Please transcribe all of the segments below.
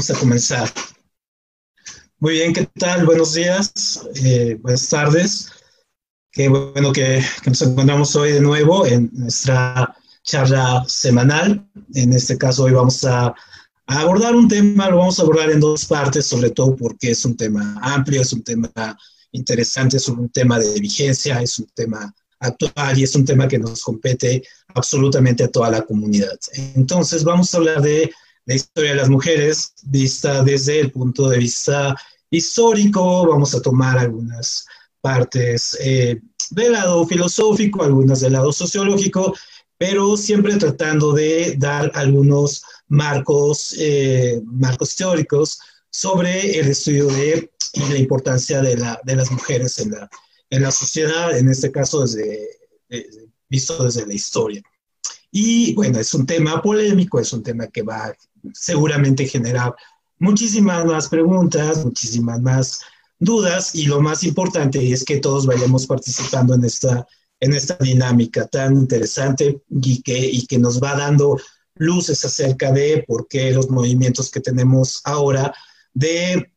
vamos a comenzar. Muy bien, ¿qué tal? Buenos días, eh, buenas tardes. Qué bueno que, nos encontramos hoy de nuevo en nuestra charla semanal. En este caso, hoy vamos a, a, abordar un tema, lo vamos a abordar en dos partes, sobre todo porque es un tema amplio, es un tema interesante, es un tema de vigencia, es un tema actual y es un tema que nos compete absolutamente a toda la comunidad. Entonces, vamos a hablar de la historia de las mujeres vista desde el punto de vista histórico, vamos a tomar algunas partes eh, del lado filosófico, algunas del lado sociológico, pero siempre tratando de dar algunos marcos, eh, marcos teóricos sobre el estudio de y la importancia de, la, de las mujeres en la, en la sociedad, en este caso desde, visto desde la historia. Y bueno, es un tema polémico, es un tema que va seguramente a generar muchísimas más preguntas, muchísimas más dudas y lo más importante es que todos vayamos participando en esta, en esta dinámica tan interesante y que, y que nos va dando luces acerca de por qué los movimientos que tenemos ahora de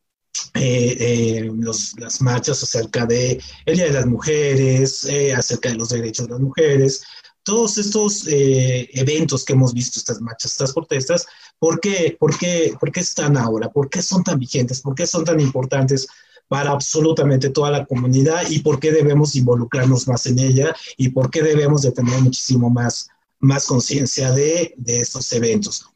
eh, eh, las marchas acerca de el Día de las Mujeres, eh, acerca de los derechos de las mujeres, todos estos eventos que hemos visto, estas marchas, estas protestas, ¿por qué, por, qué, ¿por qué están ahora? ¿Por qué son tan vigentes? ¿Por qué son tan importantes? para absolutamente toda la comunidad y por qué debemos involucrarnos más en ella y por qué debemos de tener muchísimo más, más conciencia de, de estos eventos.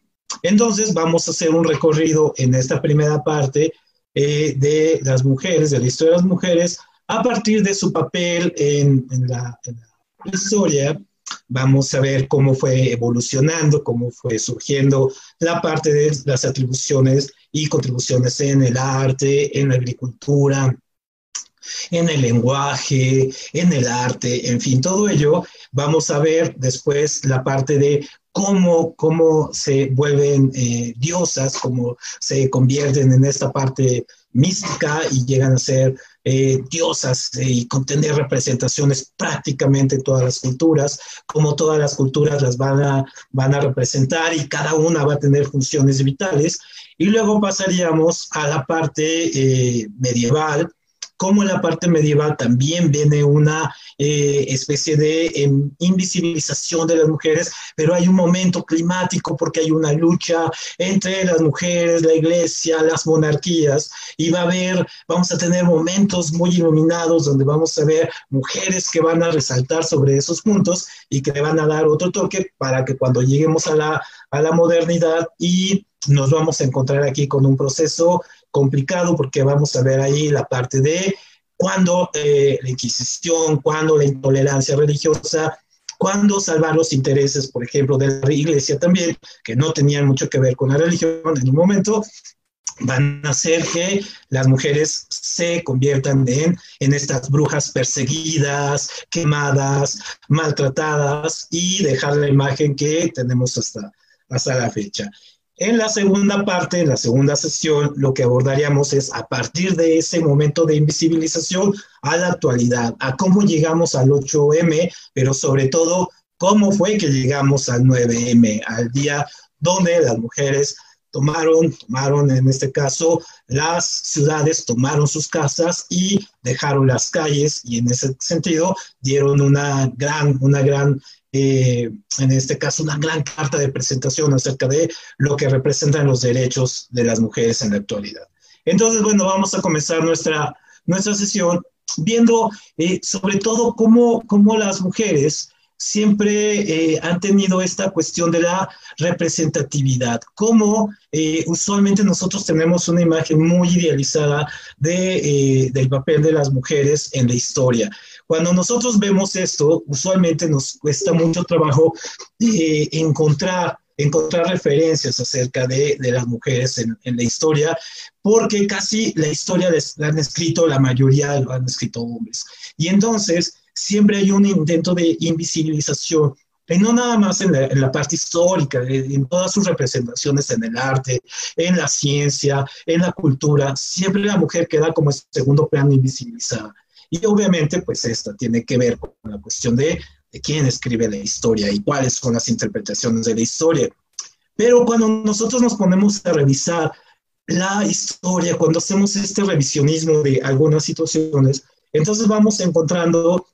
Entonces vamos a hacer un recorrido en esta primera parte eh, de las mujeres, de la historia de las mujeres, a partir de su papel en, la, historia. Vamos a ver cómo fue evolucionando, cómo fue surgiendo la parte de las atribuciones y contribuciones en el arte, en la agricultura, en el lenguaje, en el arte, en fin, todo ello. Vamos a ver después la parte de cómo, cómo se vuelven eh, diosas, cómo se convierten en esta parte mística y llegan a ser eh, diosas eh, y contener representaciones prácticamente en todas las culturas, como todas las culturas las van a, van a representar y cada una va a tener funciones vitales. Y luego pasaríamos a la parte medieval, como en la parte medieval también viene una eh, especie de em, invisibilización de las mujeres, pero hay un momento climático porque hay una lucha entre las mujeres, la iglesia, las monarquías, y va a haber, vamos a tener momentos muy iluminados donde vamos a ver mujeres que van a resaltar sobre esos puntos y que le van a dar otro toque para que cuando lleguemos a la, a la modernidad y nos vamos a encontrar aquí con un proceso complicado porque vamos a ver ahí la parte de cuando eh, la Inquisición, cuando la intolerancia religiosa, cuando salvar los intereses, por ejemplo, de la iglesia también, que no tenían mucho que ver con la religión en un momento, van a hacer que las mujeres se conviertan en, en estas brujas perseguidas, quemadas, maltratadas y dejar la imagen que tenemos hasta, hasta la fecha. En la segunda parte, en la segunda sesión, lo que abordaríamos es a partir de ese momento de invisibilización a la actualidad, a cómo llegamos al 8M, pero sobre todo cómo fue que llegamos al 9M, al día donde las mujeres tomaron, tomaron en este caso las ciudades, tomaron sus casas y dejaron las calles y en ese sentido dieron una gran, una gran eh, en este caso, una gran carta de presentación acerca de lo que representan los derechos de las mujeres en la actualidad. Entonces, bueno, vamos a comenzar nuestra, nuestra sesión viendo eh, sobre todo cómo, cómo las mujeres siempre eh, han tenido esta cuestión de la representatividad, cómo usualmente nosotros tenemos una imagen muy idealizada de, del papel de las mujeres en la historia. Cuando nosotros vemos esto, usualmente nos cuesta mucho trabajo eh, encontrar encontrar referencias acerca de, de las mujeres en, en, la historia, porque casi la historia la han escrito, la mayoría lo han escrito hombres. Y entonces siempre hay un intento de invisibilización, y no nada más en la, en la parte histórica, en todas sus representaciones en el arte, en la ciencia, en la cultura, siempre la mujer queda como segundo plano invisibilizada. Y obviamente, pues esta tiene que ver con la cuestión de, de quién escribe la historia y cuáles son las interpretaciones de la historia. Pero cuando nosotros nos ponemos a revisar la historia, cuando hacemos este revisionismo de algunas situaciones, entonces vamos encontrando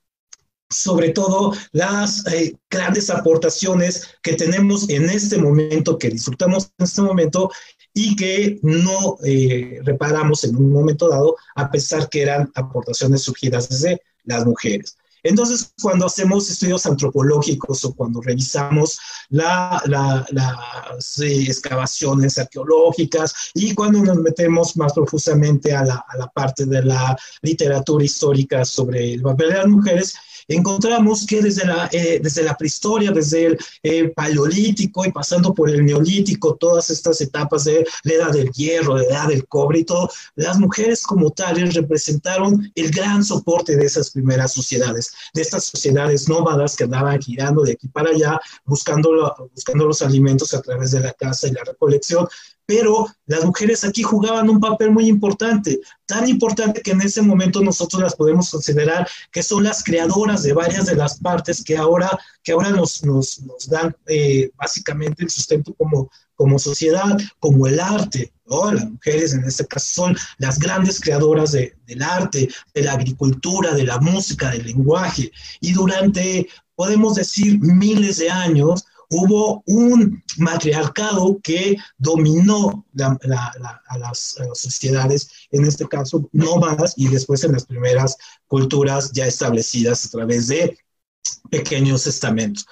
sobre todo las eh, grandes aportaciones que tenemos en este momento, que disfrutamos en este momento y que no eh, reparamos en un momento dado, a pesar que eran aportaciones surgidas desde las mujeres. Entonces, cuando hacemos estudios antropológicos o cuando revisamos las eh, excavaciones arqueológicas y cuando nos metemos más profusamente a la, parte de la literatura histórica sobre el papel de las mujeres, encontramos que desde la, eh, desde la prehistoria, desde el eh, paleolítico y pasando por el neolítico, todas estas etapas de la edad del hierro, la edad del cobre y todo, las mujeres como tales representaron el gran soporte de esas primeras sociedades, de estas sociedades nómadas que andaban girando de aquí para allá, buscando, buscando los alimentos a través de la caza y la recolección, pero las mujeres aquí jugaban un papel muy importante, tan importante que en ese momento nosotros las podemos considerar que son las creadoras de varias de las partes que ahora, que ahora nos, nos, dan eh, básicamente el sustento como, como sociedad, como el arte. ¿no? Las mujeres en este caso son las grandes creadoras de, del arte, de la agricultura, de la música, del lenguaje. Y durante, podemos decir, miles de años, hubo un matriarcado que dominó a, las, sociedades, en este caso nómadas, y después en las primeras culturas ya establecidas a través de pequeños estamentos.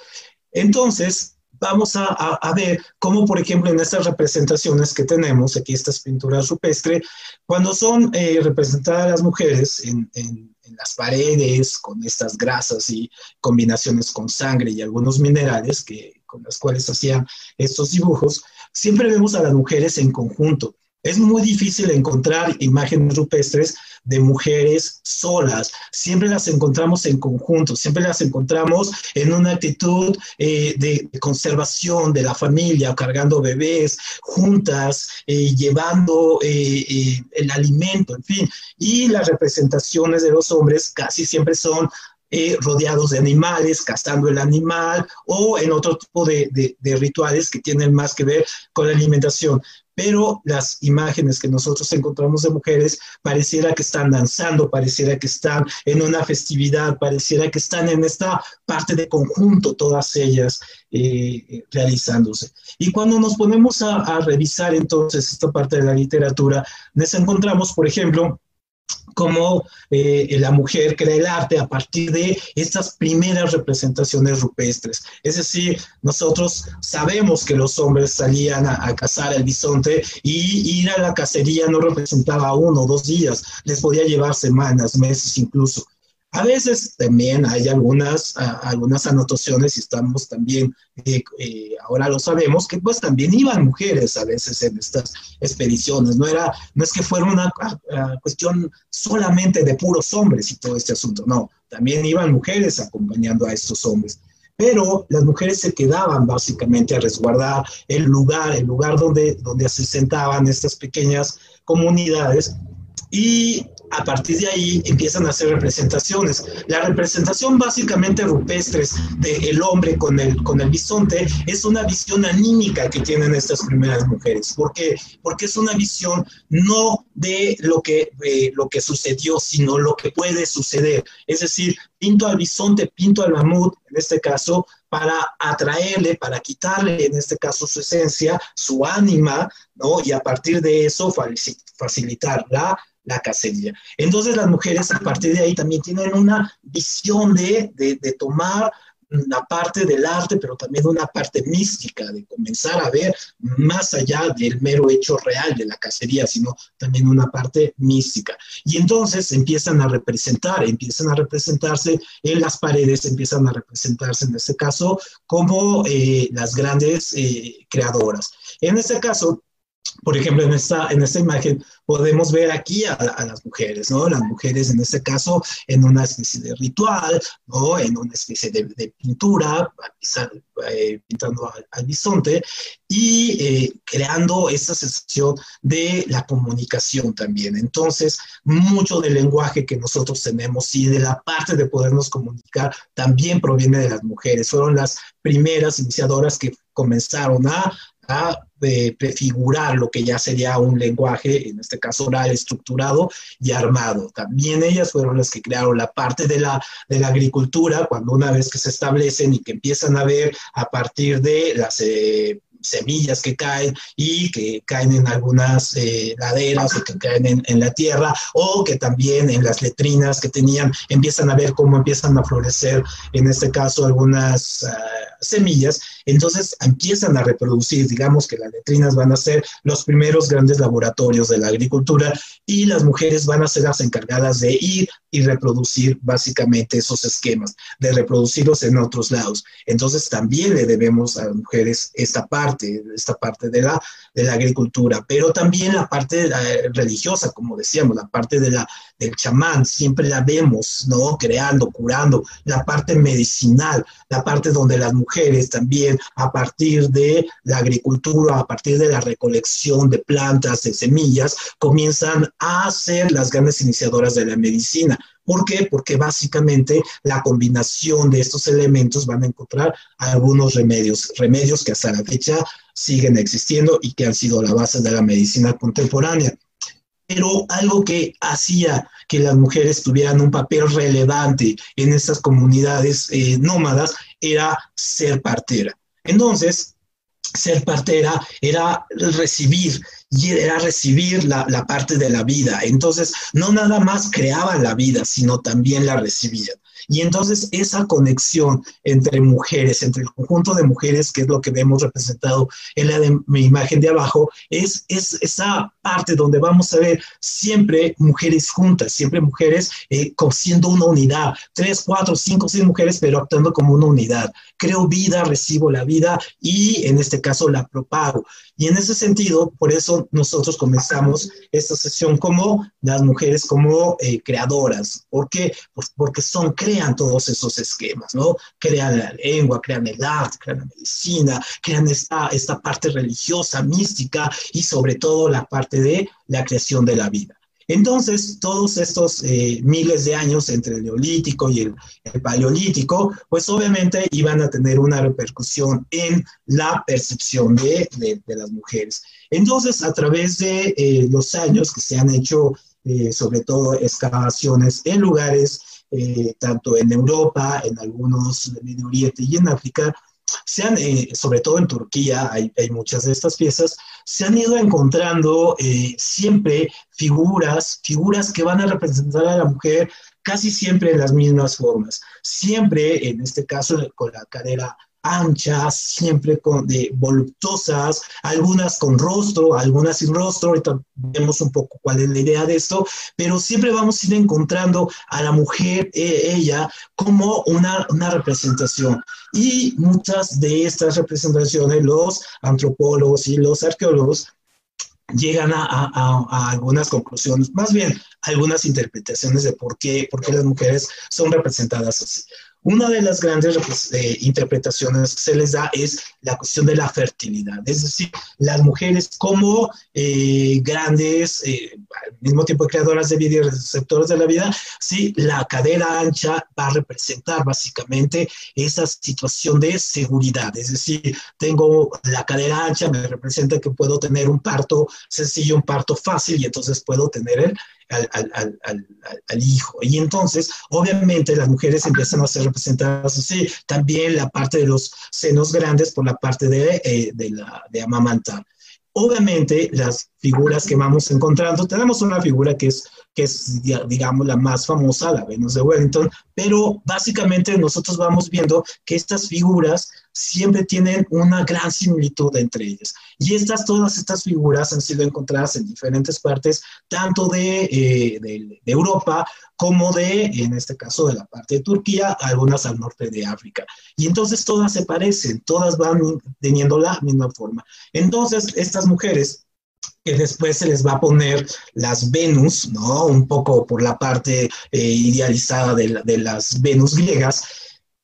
Entonces, vamos a, ver cómo, por ejemplo, en estas representaciones que tenemos, aquí estas pinturas rupestres, cuando son eh, representadas las mujeres en, en, las paredes, con estas grasas y combinaciones con sangre y algunos minerales que con las cuales hacían estos dibujos, siempre vemos a las mujeres en conjunto. Es muy difícil encontrar imágenes rupestres de mujeres solas. Siempre las encontramos en conjunto, siempre las encontramos en una actitud eh, de conservación de la familia, cargando bebés, juntas, eh, llevando eh, el alimento, en fin. Y las representaciones de los hombres casi siempre son rodeados de animales, cazando el animal o en otro tipo de, rituales que tienen más que ver con la alimentación. Pero las imágenes que nosotros encontramos de mujeres pareciera que están danzando, pareciera que están en una festividad, pareciera que están en esta parte de conjunto, todas ellas eh, realizándose. Y cuando nos ponemos a, a revisar entonces esta parte de la literatura, nos encontramos, por ejemplo, cómo eh, la mujer crea el arte a partir de estas primeras representaciones rupestres. Es decir, nosotros sabemos que los hombres salían a, cazar el bisonte y ir a la cacería no representaba uno o dos días, les podía llevar semanas, meses incluso. A veces también hay algunas, algunas anotaciones y estamos también, eh, eh, ahora lo sabemos, que pues también iban mujeres a veces en estas expediciones. No, era, no es que fuera una cuestión solamente de puros hombres y todo este asunto, no, también iban mujeres acompañando a estos hombres. Pero las mujeres se quedaban básicamente a resguardar el lugar, el lugar donde, donde se sentaban estas pequeñas comunidades y a partir de ahí empiezan a hacer representaciones. La representación básicamente rupestres del hombre con el, con el bisonte es una visión anímica que tienen estas primeras mujeres. ¿Por qué? Porque es una visión no de lo que, lo que sucedió, sino lo que puede suceder. Es decir, pinto al bisonte, pinto al mamut, en este caso, para atraerle, para quitarle, en este caso, su esencia, su ánima, ¿no? Y a partir de eso facilitar la la cacería. Entonces las mujeres a partir de ahí también tienen una visión de, de, tomar una parte del arte, pero también una parte mística, de comenzar a ver más allá del mero hecho real de la cacería, sino también una parte mística. Y entonces empiezan a representar, empiezan a representarse en las paredes, empiezan a representarse en este caso como eh, las grandes eh, creadoras. En este caso, por ejemplo, en esta, en esta imagen podemos ver aquí a, las mujeres, ¿no? Las mujeres en este caso en una especie de ritual, ¿no? En una especie de, pintura, eh, pintando al, bisonte y eh, creando esta sensación de la comunicación también. Entonces, mucho del lenguaje que nosotros tenemos y de la parte de podernos comunicar también proviene de las mujeres. Fueron las primeras iniciadoras que comenzaron a a eh, prefigurar lo que ya sería un lenguaje, en este caso oral, estructurado y armado. También ellas fueron las que crearon la parte de la, de la agricultura, cuando una vez que se establecen y que empiezan a ver a partir de las... Eh, semillas que caen y que caen en algunas eh, laderas o que caen en, la tierra o que también en las letrinas que tenían empiezan a ver cómo empiezan a florecer, en este caso, algunas ah, semillas. Entonces empiezan a reproducir, digamos que las letrinas van a ser los primeros grandes laboratorios de la agricultura y las mujeres van a ser las encargadas de ir y reproducir básicamente esos esquemas, de reproducirlos en otros lados. Entonces también le debemos a las mujeres esta parte, esta parte de la, de la agricultura, pero también la parte eh, religiosa, como decíamos, la parte de la, del chamán, siempre la vemos, ¿no? Creando, curando, la parte medicinal, la parte donde las mujeres también a partir de la agricultura, a partir de la recolección de plantas, de semillas, comienzan a ser las grandes iniciadoras de la medicina. ¿Por qué? Porque básicamente la combinación de estos elementos van a encontrar algunos remedios, remedios que hasta la fecha siguen existiendo y que han sido la base de la medicina contemporánea. Pero algo que hacía que las mujeres tuvieran un papel relevante en estas comunidades eh, nómadas era ser partera. Entonces, ser partera era recibir y era recibir la, la, parte de la vida. Entonces, no nada más creaban la vida, sino también la recibían. Y entonces esa conexión entre mujeres, entre el conjunto de mujeres, que es lo que vemos representado en la de mi imagen de abajo, es, es esa parte donde vamos a ver siempre mujeres juntas, siempre mujeres eh, siendo una unidad, tres, cuatro, cinco, seis mujeres, pero actuando como una unidad. Creo vida, recibo la vida y en este caso la propago. Y en ese sentido, por eso nosotros comenzamos esta sesión como las mujeres como eh, creadoras. ¿Por qué? Porque son, crean todos esos esquemas, ¿no? Crean la lengua, crean el arte, crean la medicina, crean esta, esta parte religiosa, mística y sobre todo la parte de la creación de la vida. Entonces, todos estos eh, miles de años entre el neolítico y el, paleolítico, pues obviamente iban a tener una repercusión en la percepción de, las mujeres. Entonces, a través de eh, los años que se han hecho, eh, sobre todo, excavaciones en lugares, tanto en Europa, en algunos de Medio Oriente y en África, se han, eh, sobre todo en Turquía, hay, muchas de estas piezas, se han ido encontrando eh, siempre figuras, figuras que van a representar a la mujer casi siempre en las mismas formas. Siempre, en este caso, con la cadera anchas, siempre con, de, voluptuosas, algunas con rostro, algunas sin rostro, ahorita vemos un poco cuál es la idea de esto, pero siempre vamos a ir encontrando a la mujer, eh, ella, como una, una representación. Y muchas de estas representaciones, los antropólogos y los arqueólogos llegan a, a, a, algunas conclusiones, más bien algunas interpretaciones de por qué, por qué las mujeres son representadas así. Una de las grandes pues, eh, interpretaciones que se les da es la cuestión de la fertilidad, es decir, las mujeres como eh, grandes, eh, al mismo tiempo creadoras de vida y receptoras de la vida, sí, la cadera ancha va a representar básicamente esa situación de seguridad, es decir, tengo la cadera ancha, me representa que puedo tener un parto sencillo, un parto fácil y entonces puedo tener el al, al, al, hijo. Y entonces, obviamente, las mujeres empiezan a ser representadas así. También la parte de los senos grandes por la parte de, eh, de, la, de amamantar. Obviamente, las figuras que vamos encontrando, tenemos una figura que es, que es, digamos, la más famosa, la Venus de Wellington, pero básicamente nosotros vamos viendo que estas figuras siempre tienen una gran similitud entre ellas. Y estas, todas estas figuras han sido encontradas en diferentes partes, tanto de, eh, de, Europa como de, en este caso, de la parte de Turquía, algunas al norte de África. Y entonces todas se parecen, todas van teniendo la misma forma. Entonces, estas mujeres que después se les va a poner las Venus, ¿no? Un poco por la parte eh, idealizada de, de, las Venus griegas,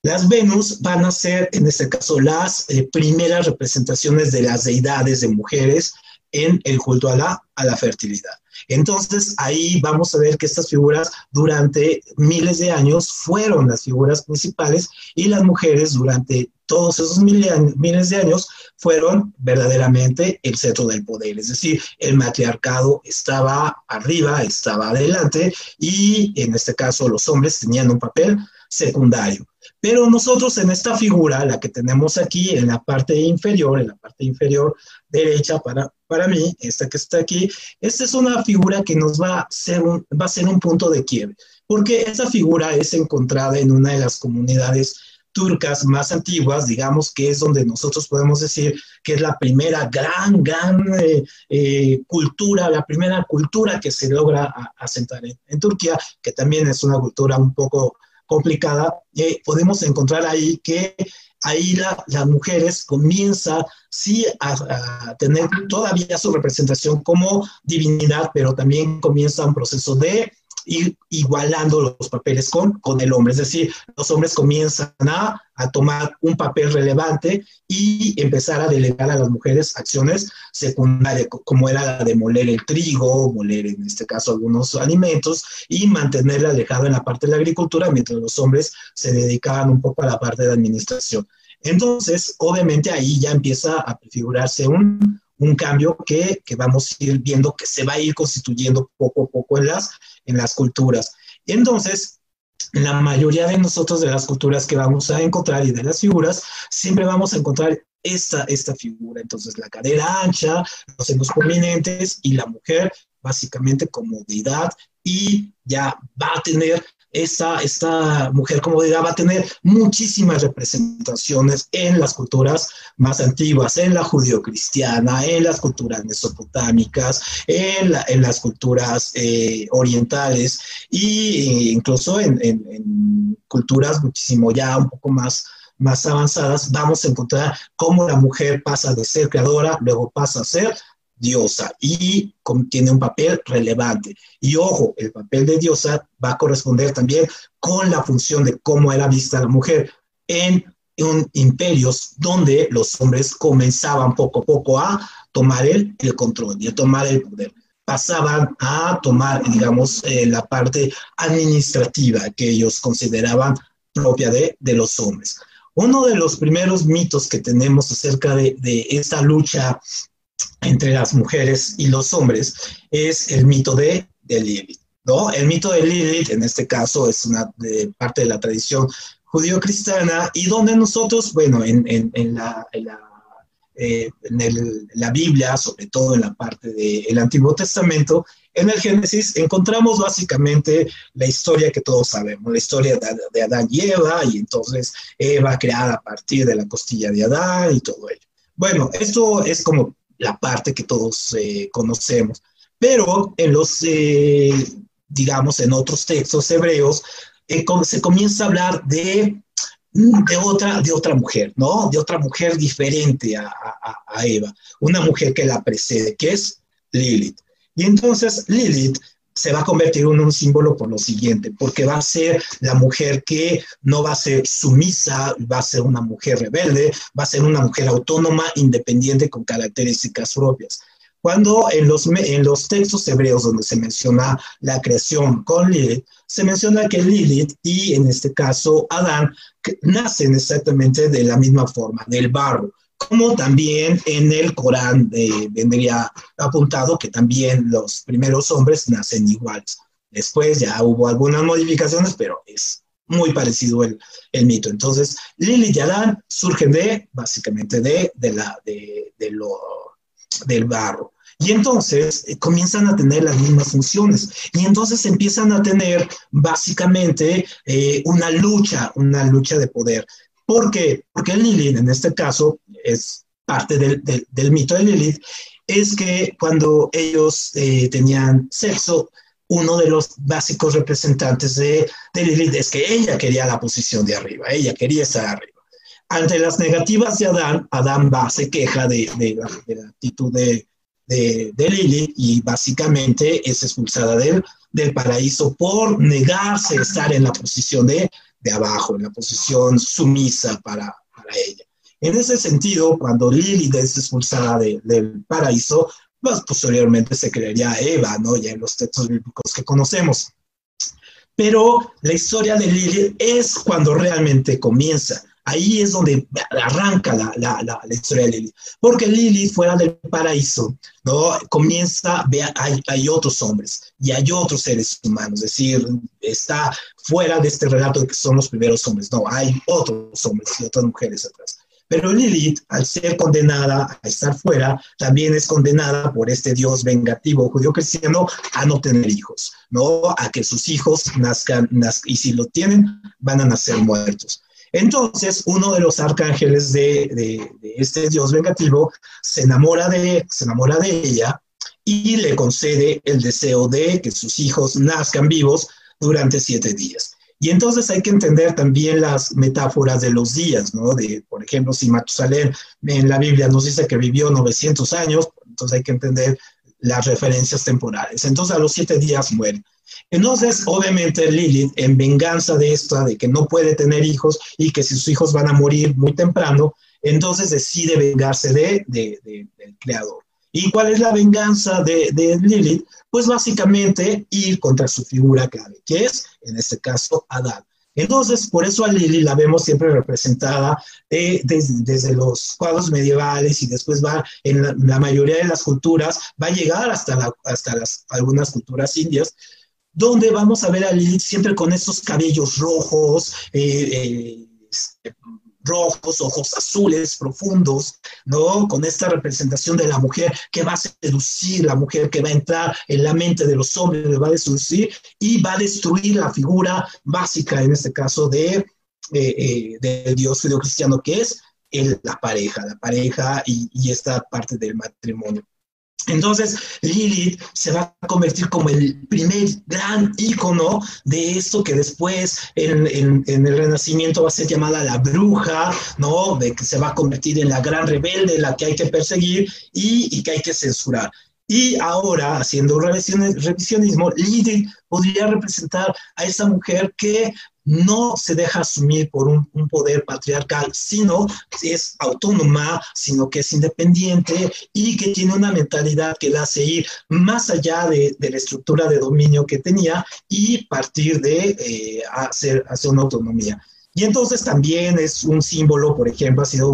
las Venus van a ser, en este caso, las eh, primeras representaciones de las deidades de mujeres en el culto a la, a la fertilidad. Entonces, ahí vamos a ver que estas figuras durante miles de años fueron las figuras principales y las mujeres durante todos esos miles de años fueron verdaderamente el centro del poder, es decir, el matriarcado estaba arriba, estaba adelante y en este caso los hombres tenían un papel secundario. Pero nosotros en esta figura, la que tenemos aquí en la parte inferior, en la parte inferior derecha para, para mí, esta que está aquí, esta es una figura que nos va a ser un, va a ser un punto de quiebre, porque esta figura es encontrada en una de las comunidades turcas más antiguas, digamos que es donde nosotros podemos decir que es la primera gran, gran eh, eh, cultura, la primera cultura que se logra asentar en, Turquía, que también es una cultura un poco complicada, eh, podemos encontrar ahí que ahí las mujeres comienzan sí a, tener todavía su representación como divinidad, pero también comienza un proceso de ir igualando los papeles con, con el hombre. Es decir, los hombres comienzan a, a tomar un papel relevante y empezar a delegar a las mujeres acciones secundarias, como era la de moler el trigo, moler en este caso algunos alimentos y mantenerla alejado en la parte de la agricultura, mientras los hombres se dedicaban un poco a la parte de administración. Entonces, obviamente ahí ya empieza a prefigurarse un, un cambio que, que, vamos a ir viendo que se va a ir constituyendo poco a poco en las, en las culturas. Entonces, la mayoría de nosotros de las culturas que vamos a encontrar y de las figuras, siempre vamos a encontrar esta, esta figura. Entonces, la cadera ancha, los senos prominentes y la mujer básicamente como deidad y ya va a tener esta, esta mujer como diga, va a tener muchísimas representaciones en las culturas más antiguas, en la judio-cristiana, en las culturas mesopotámicas, en, en las culturas eh, orientales e incluso en, en, culturas muchísimo ya un poco más más avanzadas, vamos a encontrar cómo la mujer pasa de ser creadora, luego pasa a ser diosa y tiene un papel relevante. Y ojo, el papel de diosa va a corresponder también con la función de cómo era vista la mujer en, un imperios donde los hombres comenzaban poco a poco a tomar el, el control y a tomar el poder. Pasaban a tomar, digamos, eh, la parte administrativa que ellos consideraban propia de, de los hombres. Uno de los primeros mitos que tenemos acerca de, de esta lucha entre las mujeres y los hombres es el mito de, de Lilith. ¿no? El mito de Lilith, en este caso, es una parte de la tradición judío-cristiana y donde nosotros, bueno, en, en, la, eh, en la, Biblia, sobre todo en la parte del Antiguo Testamento, en el Génesis encontramos básicamente la historia que todos sabemos, la historia de, de Adán y Eva, y entonces Eva creada a partir de la costilla de Adán y todo ello. Bueno, esto es como la parte que todos eh, conocemos. Pero en los, eh, digamos, en otros textos hebreos, eh, se comienza a hablar de, de, otra, de otra mujer, ¿no? De otra mujer diferente a, a Eva, una mujer que la precede, que es Lilith. Y entonces Lilith se va a convertir en un símbolo por lo siguiente, porque va a ser la mujer que no va a ser sumisa, va a ser una mujer rebelde, va a ser una mujer autónoma, independiente, con características propias. Cuando en los, en los textos hebreos donde se menciona la creación con Lilith, se menciona que Lilith y en este caso Adán nacen exactamente de la misma forma, del barro como también en el Corán eh, vendría apuntado que también los primeros hombres nacen iguales. Después ya hubo algunas modificaciones, pero es muy parecido el, el mito. Entonces, Lili y Adán surgen de, básicamente, de, de la, de, de lo, del barro. Y entonces eh, comienzan a tener las mismas funciones. Y entonces empiezan a tener básicamente eh, una lucha, una lucha de poder. ¿Por qué? Porque Lilith, en este caso, es parte del, del, mito de Lilith, es que cuando ellos eh, tenían sexo, uno de los básicos representantes de, Lilith es que ella quería la posición de arriba, ella quería estar arriba. Ante las negativas de Adán, Adán va, se queja de, la, actitud de, de, Lilith y básicamente es expulsada del, del paraíso por negarse a estar en la posición de, de abajo, en la posición sumisa para, para ella. En ese sentido, cuando Lilith es expulsada del paraíso, pues posteriormente se crearía Eva, ¿no? Ya en los textos bíblicos que conocemos. Pero la historia de Lilith es cuando realmente comienza Ahí es donde arranca la, la, historia de Lilith. Porque Lilith, fuera del paraíso, ¿no? comienza, ve, hay, hay otros hombres y hay otros seres humanos. Es decir, está fuera de este relato de que son los primeros hombres. No, hay otros hombres y otras mujeres atrás. Pero Lilith, al ser condenada a estar fuera, también es condenada por este Dios vengativo judío cristiano a no tener hijos, ¿no? A que sus hijos nazcan, y si lo tienen, van a nacer muertos. Entonces, uno de los arcángeles de, este Dios vengativo se enamora, de, se enamora de ella y le concede el deseo de que sus hijos nazcan vivos durante siete días. Y entonces hay que entender también las metáforas de los días, ¿no? De, por ejemplo, si Matusalén en la Biblia nos dice que vivió 900 años, entonces hay que entender las referencias temporales. Entonces a los siete días muere. Entonces, obviamente, Lilith, en venganza de esta, de que no puede tener hijos y que sus hijos van a morir muy temprano, entonces decide vengarse de, del creador. ¿Y cuál es la venganza de, de, Lilith? Pues básicamente ir contra su figura clave, que es, en este caso, Adán. Entonces, por eso a Lilith la vemos siempre representada eh, desde, los cuadros medievales y después va en la, mayoría de las culturas, va a llegar hasta, hasta las, algunas culturas indias, donde vamos a ver a Lilith siempre con esos cabellos rojos, eh, eh, este, rojos, ojos azules profundos, ¿no? Con esta representación de la mujer que va a seducir, la mujer que va a entrar en la mente de los hombres, le va a seducir y va a destruir la figura básica, en este caso, de, eh, del Dios cristiano que es el, la pareja, la pareja y esta parte del matrimonio. Entonces, Lilith se va a convertir como el primer gran ícono de esto que después en, el Renacimiento va a ser llamada la bruja, ¿no? De que se va a convertir en la gran rebelde, la que hay que perseguir y, y que hay que censurar. Y ahora, haciendo revisionismo, Lilith podría representar a esa mujer que no se deja asumir por un, poder patriarcal, sino es autónoma, sino que es independiente y que tiene una mentalidad que la hace ir más allá de, la estructura de dominio que tenía y partir de eh, hacer, hacer una autonomía. Y entonces también es un símbolo, por ejemplo, ha sido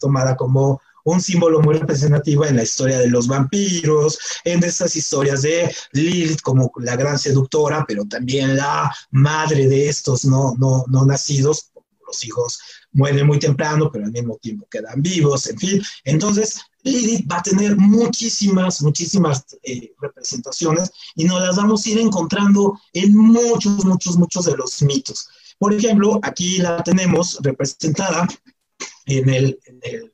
tomada como un símbolo muy representativo en la historia de los vampiros, en estas historias de Lilith como la gran seductora, pero también la madre de estos no, no, no nacidos, los hijos mueren muy temprano, pero al mismo tiempo quedan vivos, en fin. Entonces, Lilith va a tener muchísimas, muchísimas eh, representaciones y nos las vamos a ir encontrando en muchos, muchos, muchos de los mitos. Por ejemplo, aquí la tenemos representada en el, en el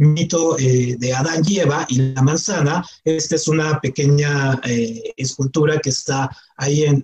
mito eh, de Adán y Eva y la manzana. Esta es una pequeña eh, escultura que está ahí en,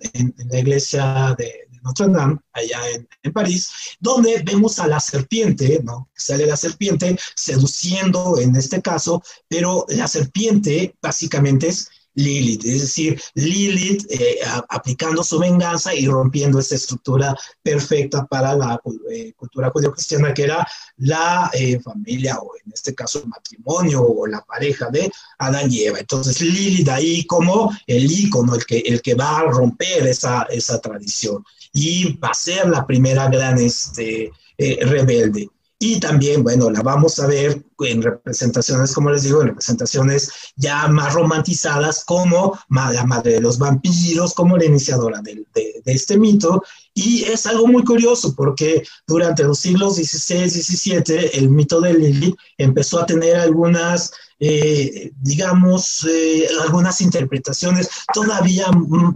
la iglesia de, Notre Dame, allá en, París, donde vemos a la serpiente, ¿no? Sale la serpiente seduciendo en este caso, pero la serpiente básicamente es Lilith, es decir, Lilith eh, aplicando su venganza y rompiendo esta estructura perfecta para la eh, cultura judío-cristiana, que era la eh, familia, o en este caso el matrimonio, o la pareja de Adán y Eva. Entonces, Lilith ahí como el ícono, el que, el que va a romper esa, esa tradición y va a ser la primera gran este, rebelde. Y también, bueno, la vamos a ver en representaciones, como les digo, en representaciones ya más romantizadas como la madre de los vampiros, como la iniciadora de, de, este mito. Y es algo muy curioso porque durante los siglos XVI XVII el mito de Lilith empezó a tener algunas, eh, digamos, eh, algunas interpretaciones todavía,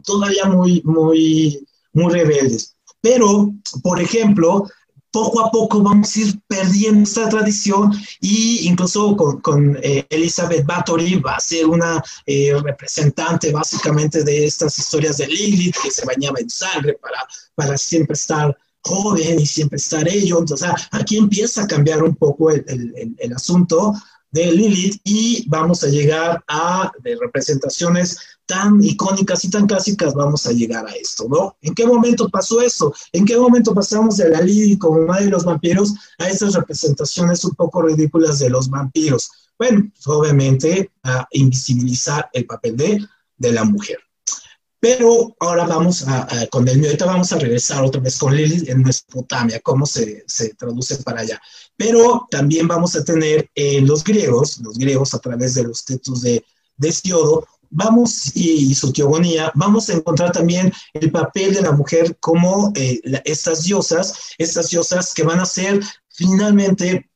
todavía muy, muy, muy rebeldes. Pero, por ejemplo, poco a poco vamos a ir perdiendo esta tradición y incluso con, eh, Elizabeth Bathory va a ser una eh, representante básicamente de estas historias de Lilith que se bañaba en sangre para, para siempre estar joven y siempre estar ello. Entonces aquí empieza a cambiar un poco el, asunto de Lilith y vamos a llegar a representaciones tan icónicas y tan clásicas vamos a llegar a esto, ¿no? ¿En qué momento pasó eso? ¿En qué momento pasamos de la Lili como madre de los vampiros a estas representaciones un poco ridículas de los vampiros? Bueno, pues, obviamente a invisibilizar el papel de, de la mujer. Pero ahora vamos a, con el ahorita vamos a regresar otra vez con Lilith en Mesopotamia, cómo se, se traduce para allá. Pero también vamos a tener en los griegos, los griegos a través de los textos de, de Siodo, vamos y, su teogonía, vamos a encontrar también el papel de la mujer como eh, estas diosas, estas diosas que van a ser finalmente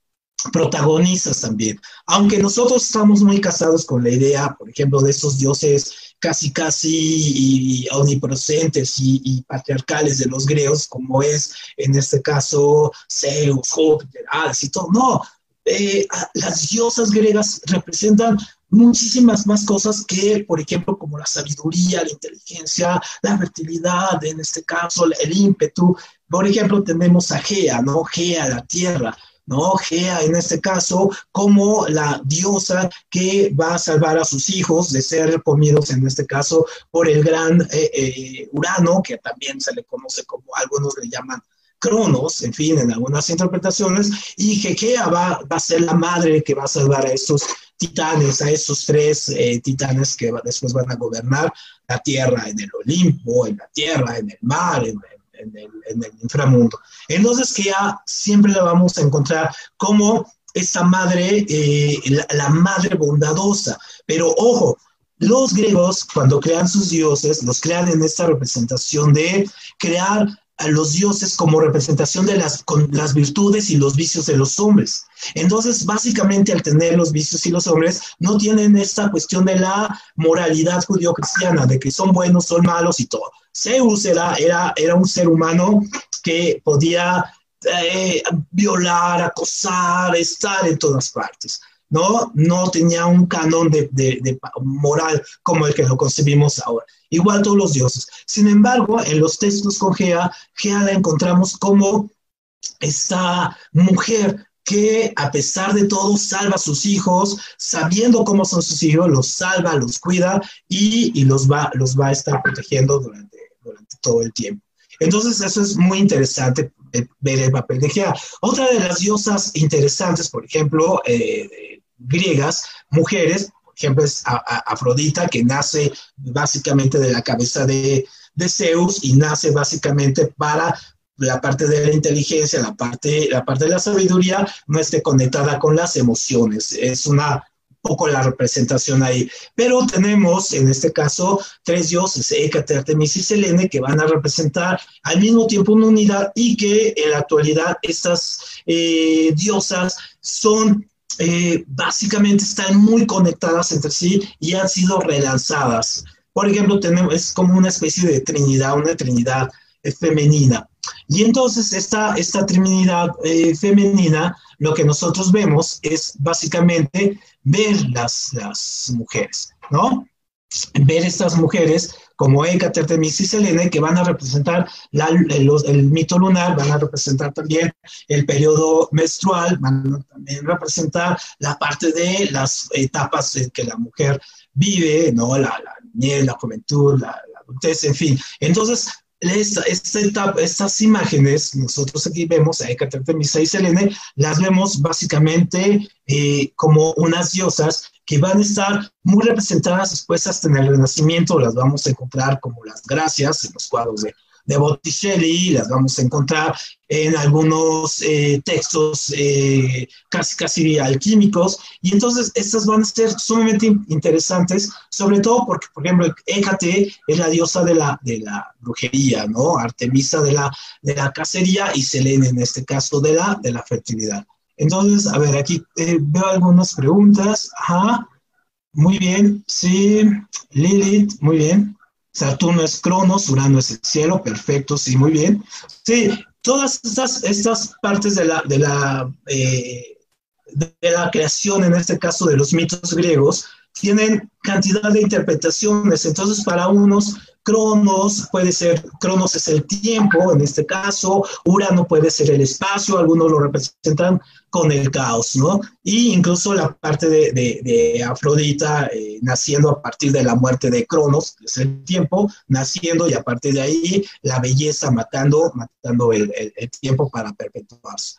protagonistas también. Aunque nosotros estamos muy casados con la idea, por ejemplo, de esos dioses casi, casi omnipresentes y, patriarcales de los griegos, como es en este caso Zeus, Júpiter, Hades y todo. No, eh, las diosas griegas representan muchísimas más cosas que, por ejemplo, como la sabiduría, la inteligencia, la fertilidad, en este caso, el ímpetu. Por ejemplo, tenemos a Gea, ¿no? Gea, la tierra. ¿no? Gea en este caso como la diosa que va a salvar a sus hijos de ser comidos en este caso por el gran eh, eh, Urano, que también se le conoce como algunos le llaman Cronos, en fin, en algunas interpretaciones, y Gea va, va a ser la madre que va a salvar a estos titanes, a esos tres eh, titanes que después van a gobernar la tierra en el Olimpo, en la tierra, en el mar, en, el, inframundo. Entonces que ya siempre la vamos a encontrar como esa madre, eh, la, madre bondadosa. Pero ojo, los griegos cuando crean sus dioses, los crean en esta representación de crear a los dioses como representación de las, las virtudes y los vicios de los hombres. Entonces, básicamente, al tener los vicios y los hombres, no tienen esta cuestión de la moralidad judío-cristiana, de que son buenos, son malos y todo. Zeus era, era, era un ser humano que podía eh, violar, acosar, estar en todas partes. ¿No? No tenía un canon de, moral como el que lo concebimos ahora. Igual todos los dioses. Sin embargo, en los textos con Gea, Gea la encontramos como esta mujer que a pesar de todo salva a sus hijos, sabiendo cómo son sus hijos, los salva, los cuida y, los, va, los va a estar protegiendo durante, durante todo el tiempo. Entonces, eso es muy interesante ver el papel de Gea. Otra de las diosas interesantes, por ejemplo, eh, griegas, mujeres, por ejemplo, es Afrodita, que nace básicamente de la cabeza de, de Zeus y nace básicamente para la parte de la inteligencia, la parte, la parte de la sabiduría, no esté conectada con las emociones. Es una poco la representación ahí. Pero tenemos, en este caso, tres dioses, Hécate, Artemis y Selene, que van a representar al mismo tiempo una unidad y que en la actualidad estas eh, diosas son eh, básicamente están muy conectadas entre sí y han sido relanzadas. Por ejemplo, tenemos, es como una especie de trinidad, una trinidad eh, femenina. Y entonces esta, esta trinidad eh, femenina, lo que nosotros vemos es básicamente ver las, las mujeres, ¿no? Ver estas mujeres como Hécate, Artemis y Selene, que van a representar el, mito lunar, van a representar también el periodo menstrual, van a también representar la parte de las etapas en que la mujer vive, ¿no? La, la niñez, la juventud, la, adultez, en fin. Entonces, estas imágenes, nosotros aquí vemos a Hécate, Artemisa y Selene, las vemos básicamente eh, como unas diosas que van a estar muy representadas después hasta en el Renacimiento, las vamos a encontrar como las gracias en los cuadros de, de Botticelli, las vamos a encontrar en algunos eh, textos eh, casi, casi alquímicos, y entonces estas van a ser sumamente interesantes, sobre todo porque, por ejemplo, Hécate es la diosa de la, de la brujería, ¿no? Artemisa de la, de la cacería y Selene en este caso de la, de la fertilidad. Entonces, a ver, aquí eh, veo algunas preguntas. Ajá. Muy bien. Sí. Lilith, muy bien. Saturno es Cronos, Urano es el cielo. Perfecto, sí, muy bien. Sí, todas estas, estas partes de la, de la, eh, de la creación, en este caso de los mitos griegos, tienen cantidad de interpretaciones. Entonces, para unos Cronos puede ser, Cronos es el tiempo, en este caso, Urano puede ser el espacio, algunos lo representan con el caos, ¿no? Y incluso la parte de, de, Afrodita eh, naciendo a partir de la muerte de Cronos, que es el tiempo, naciendo y a partir de ahí la belleza matando, matando el, el, tiempo para perpetuarse.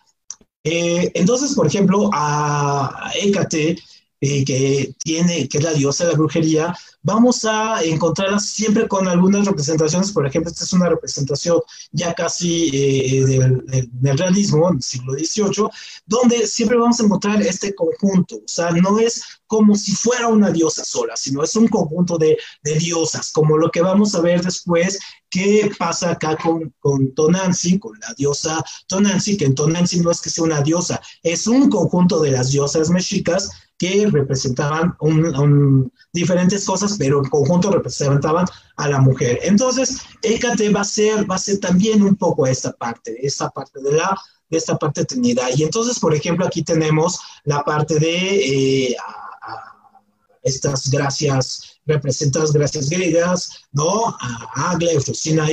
Eh, entonces, por ejemplo, a Hécate eh, que tiene, que es la diosa de la brujería, vamos a encontrarla siempre con algunas representaciones, por ejemplo, esta es una representación ya casi eh, del, del, realismo, del siglo XVIII, donde siempre vamos a encontrar este conjunto, o sea, no es como si fuera una diosa sola, sino es un conjunto de, de diosas, como lo que vamos a ver después ¿Qué pasa acá con, con Tonanzi, con la diosa Tonanzi? Que en Tonanzi no es que sea una diosa, es un conjunto de las diosas mexicas que representaban diferentes cosas, pero en conjunto representaban a la mujer. Entonces, Hécate va a ser, va a ser también un poco esta parte, esta parte de la de esta parte de Trinidad. Y entonces, por ejemplo, aquí tenemos la parte de eh, estas gracias representadas, gracias griegas, ¿no? A Agla, Eufrosina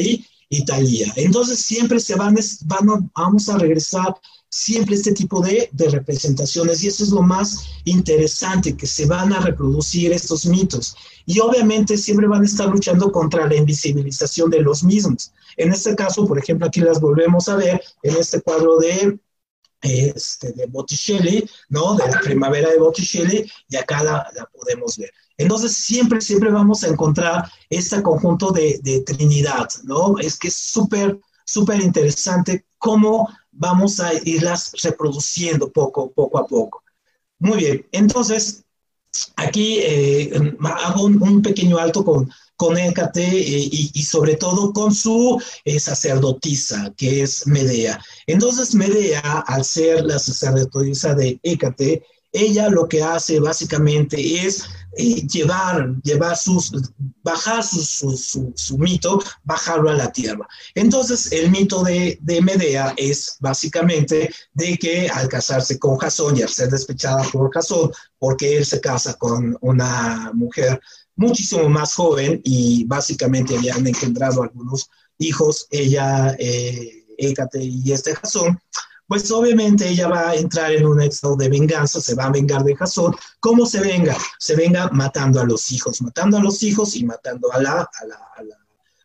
Italia. Entonces, siempre se van, van, vamos a regresar siempre este tipo de, de, representaciones y eso es lo más interesante, que se van a reproducir estos mitos. Y obviamente siempre van a estar luchando contra la invisibilización de los mismos. En este caso, por ejemplo, aquí las volvemos a ver en este cuadro de, este, de Botticelli, ¿no? De la primavera de Botticelli, y acá la, la podemos ver. Entonces, siempre, siempre vamos a encontrar este conjunto de, de Trinidad, ¿no? Es que es súper, súper interesante cómo vamos a irlas reproduciendo poco, poco a poco. Muy bien, entonces aquí eh, hago un, pequeño alto con, con Hécate eh, y, sobre todo con su eh, sacerdotisa, que es Medea. Entonces Medea, al ser la sacerdotisa de Hécate, ella lo que hace básicamente es eh, llevar, llevar sus, bajar su, su, su, mito, bajarlo a la tierra. Entonces, el mito de, de, Medea es básicamente de que al casarse con Jasón y al ser despechada por Jasón, porque él se casa con una mujer muchísimo más joven y básicamente habían engendrado algunos hijos, ella, eh, y este Jasón, pues obviamente ella va a entrar en un estado de venganza, se va a vengar de Jasón. ¿Cómo se venga? Se venga matando a los hijos, matando a los hijos y matando a la,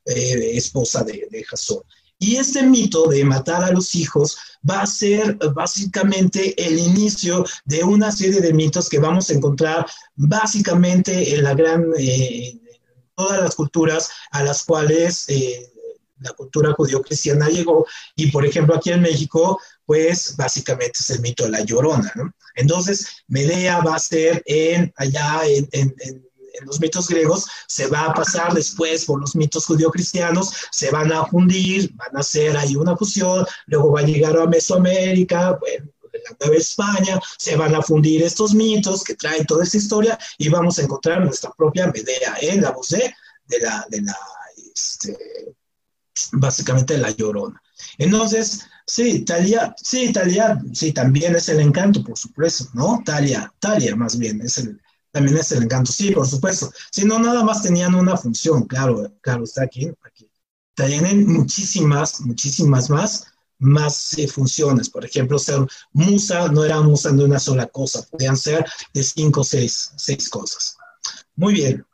eh, esposa de, Jasón. Y este mito de matar a los hijos va a ser básicamente el inicio de una serie de mitos que vamos a encontrar básicamente en la gran, eh, todas las culturas a las cuales eh, la cultura judío-cristiana llegó. Y por ejemplo, aquí en México, pues básicamente es el mito de la llorona, ¿no? Entonces, Medea va a ser en, allá en, los mitos griegos, se va a pasar después por los mitos judío-cristianos, se van a fundir, van a hacer ahí una fusión, luego va a llegar a Mesoamérica, bueno, la Nueva España, se van a fundir estos mitos que traen toda esta historia y vamos a encontrar nuestra propia Medea en la voz de, de la, de la este, básicamente la llorona. Entonces, sí, Talia, sí, Talia, sí, también es el encanto, por supuesto, ¿no? Talia, Talia más bien, es el, también es el encanto, sí, por supuesto. Si no, nada más tenían una función, claro, claro, está aquí, aquí. Tienen muchísimas, muchísimas más, más eh, funciones. Por ejemplo, ser musa no era musa de una sola cosa, podían ser de cinco o seis, seis cosas. Muy bien.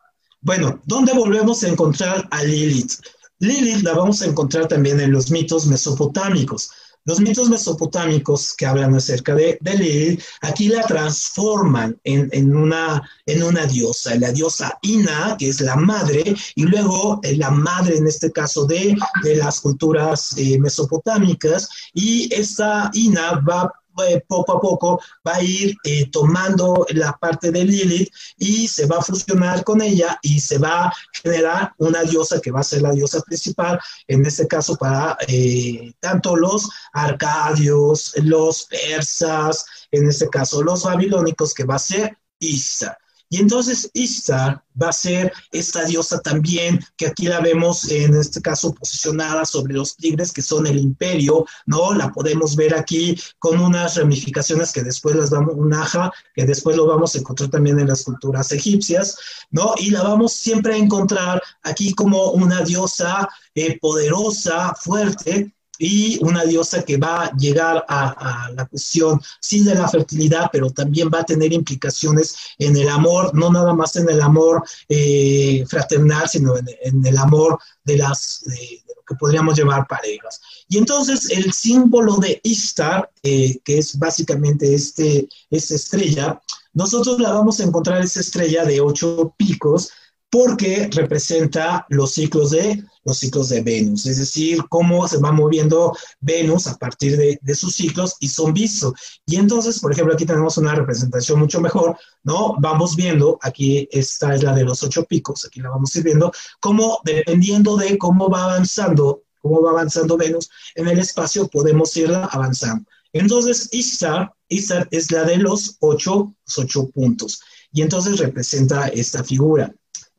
Bueno, ¿dónde volvemos a encontrar a Lilith? Lilith la vamos a encontrar también en los mitos mesopotámicos. Los mitos mesopotámicos que hablan acerca de, Lilith, aquí la transforman en, una, en una diosa, la diosa Ina, que es la madre, y luego eh, la madre en este caso de, de las culturas eh, mesopotámicas, y esta Ina va eh, poco a poco va a ir eh, tomando la parte de Lilith y se va a fusionar con ella y se va a generar una diosa que va a ser la diosa principal, en este caso para eh, tanto los arcadios, los persas, en este caso los babilónicos, que va a ser Isa. Y entonces Ishtar va a ser esta diosa también, que aquí la vemos en este caso posicionada sobre los tigres, que son el imperio, ¿no? La podemos ver aquí con unas ramificaciones que después las vamos, un aja, que después lo vamos a encontrar también en las culturas egipcias, ¿no? Y la vamos siempre a encontrar aquí como una diosa eh, poderosa, fuerte, y una diosa que va a llegar a, la cuestión, sí, de la fertilidad, pero también va a tener implicaciones en el amor, no nada más en el amor eh, fraternal, sino en, el amor de las, de, lo que podríamos llamar parejas. Y entonces el símbolo de Ishtar, eh, que es básicamente este, esta estrella, nosotros la vamos a encontrar esa estrella de ocho picos porque representa los ciclos de los ciclos de Venus, es decir, cómo se va moviendo Venus a partir de, de, sus ciclos y son vistos. Y entonces, por ejemplo, aquí tenemos una representación mucho mejor, ¿no? Vamos viendo, aquí esta es la de los ocho picos, aquí la vamos a ir viendo, cómo dependiendo de cómo va avanzando, cómo va avanzando Venus en el espacio, podemos irla avanzando. Entonces, Istar, Istar es la de los ocho, los ocho puntos. Y entonces representa esta figura.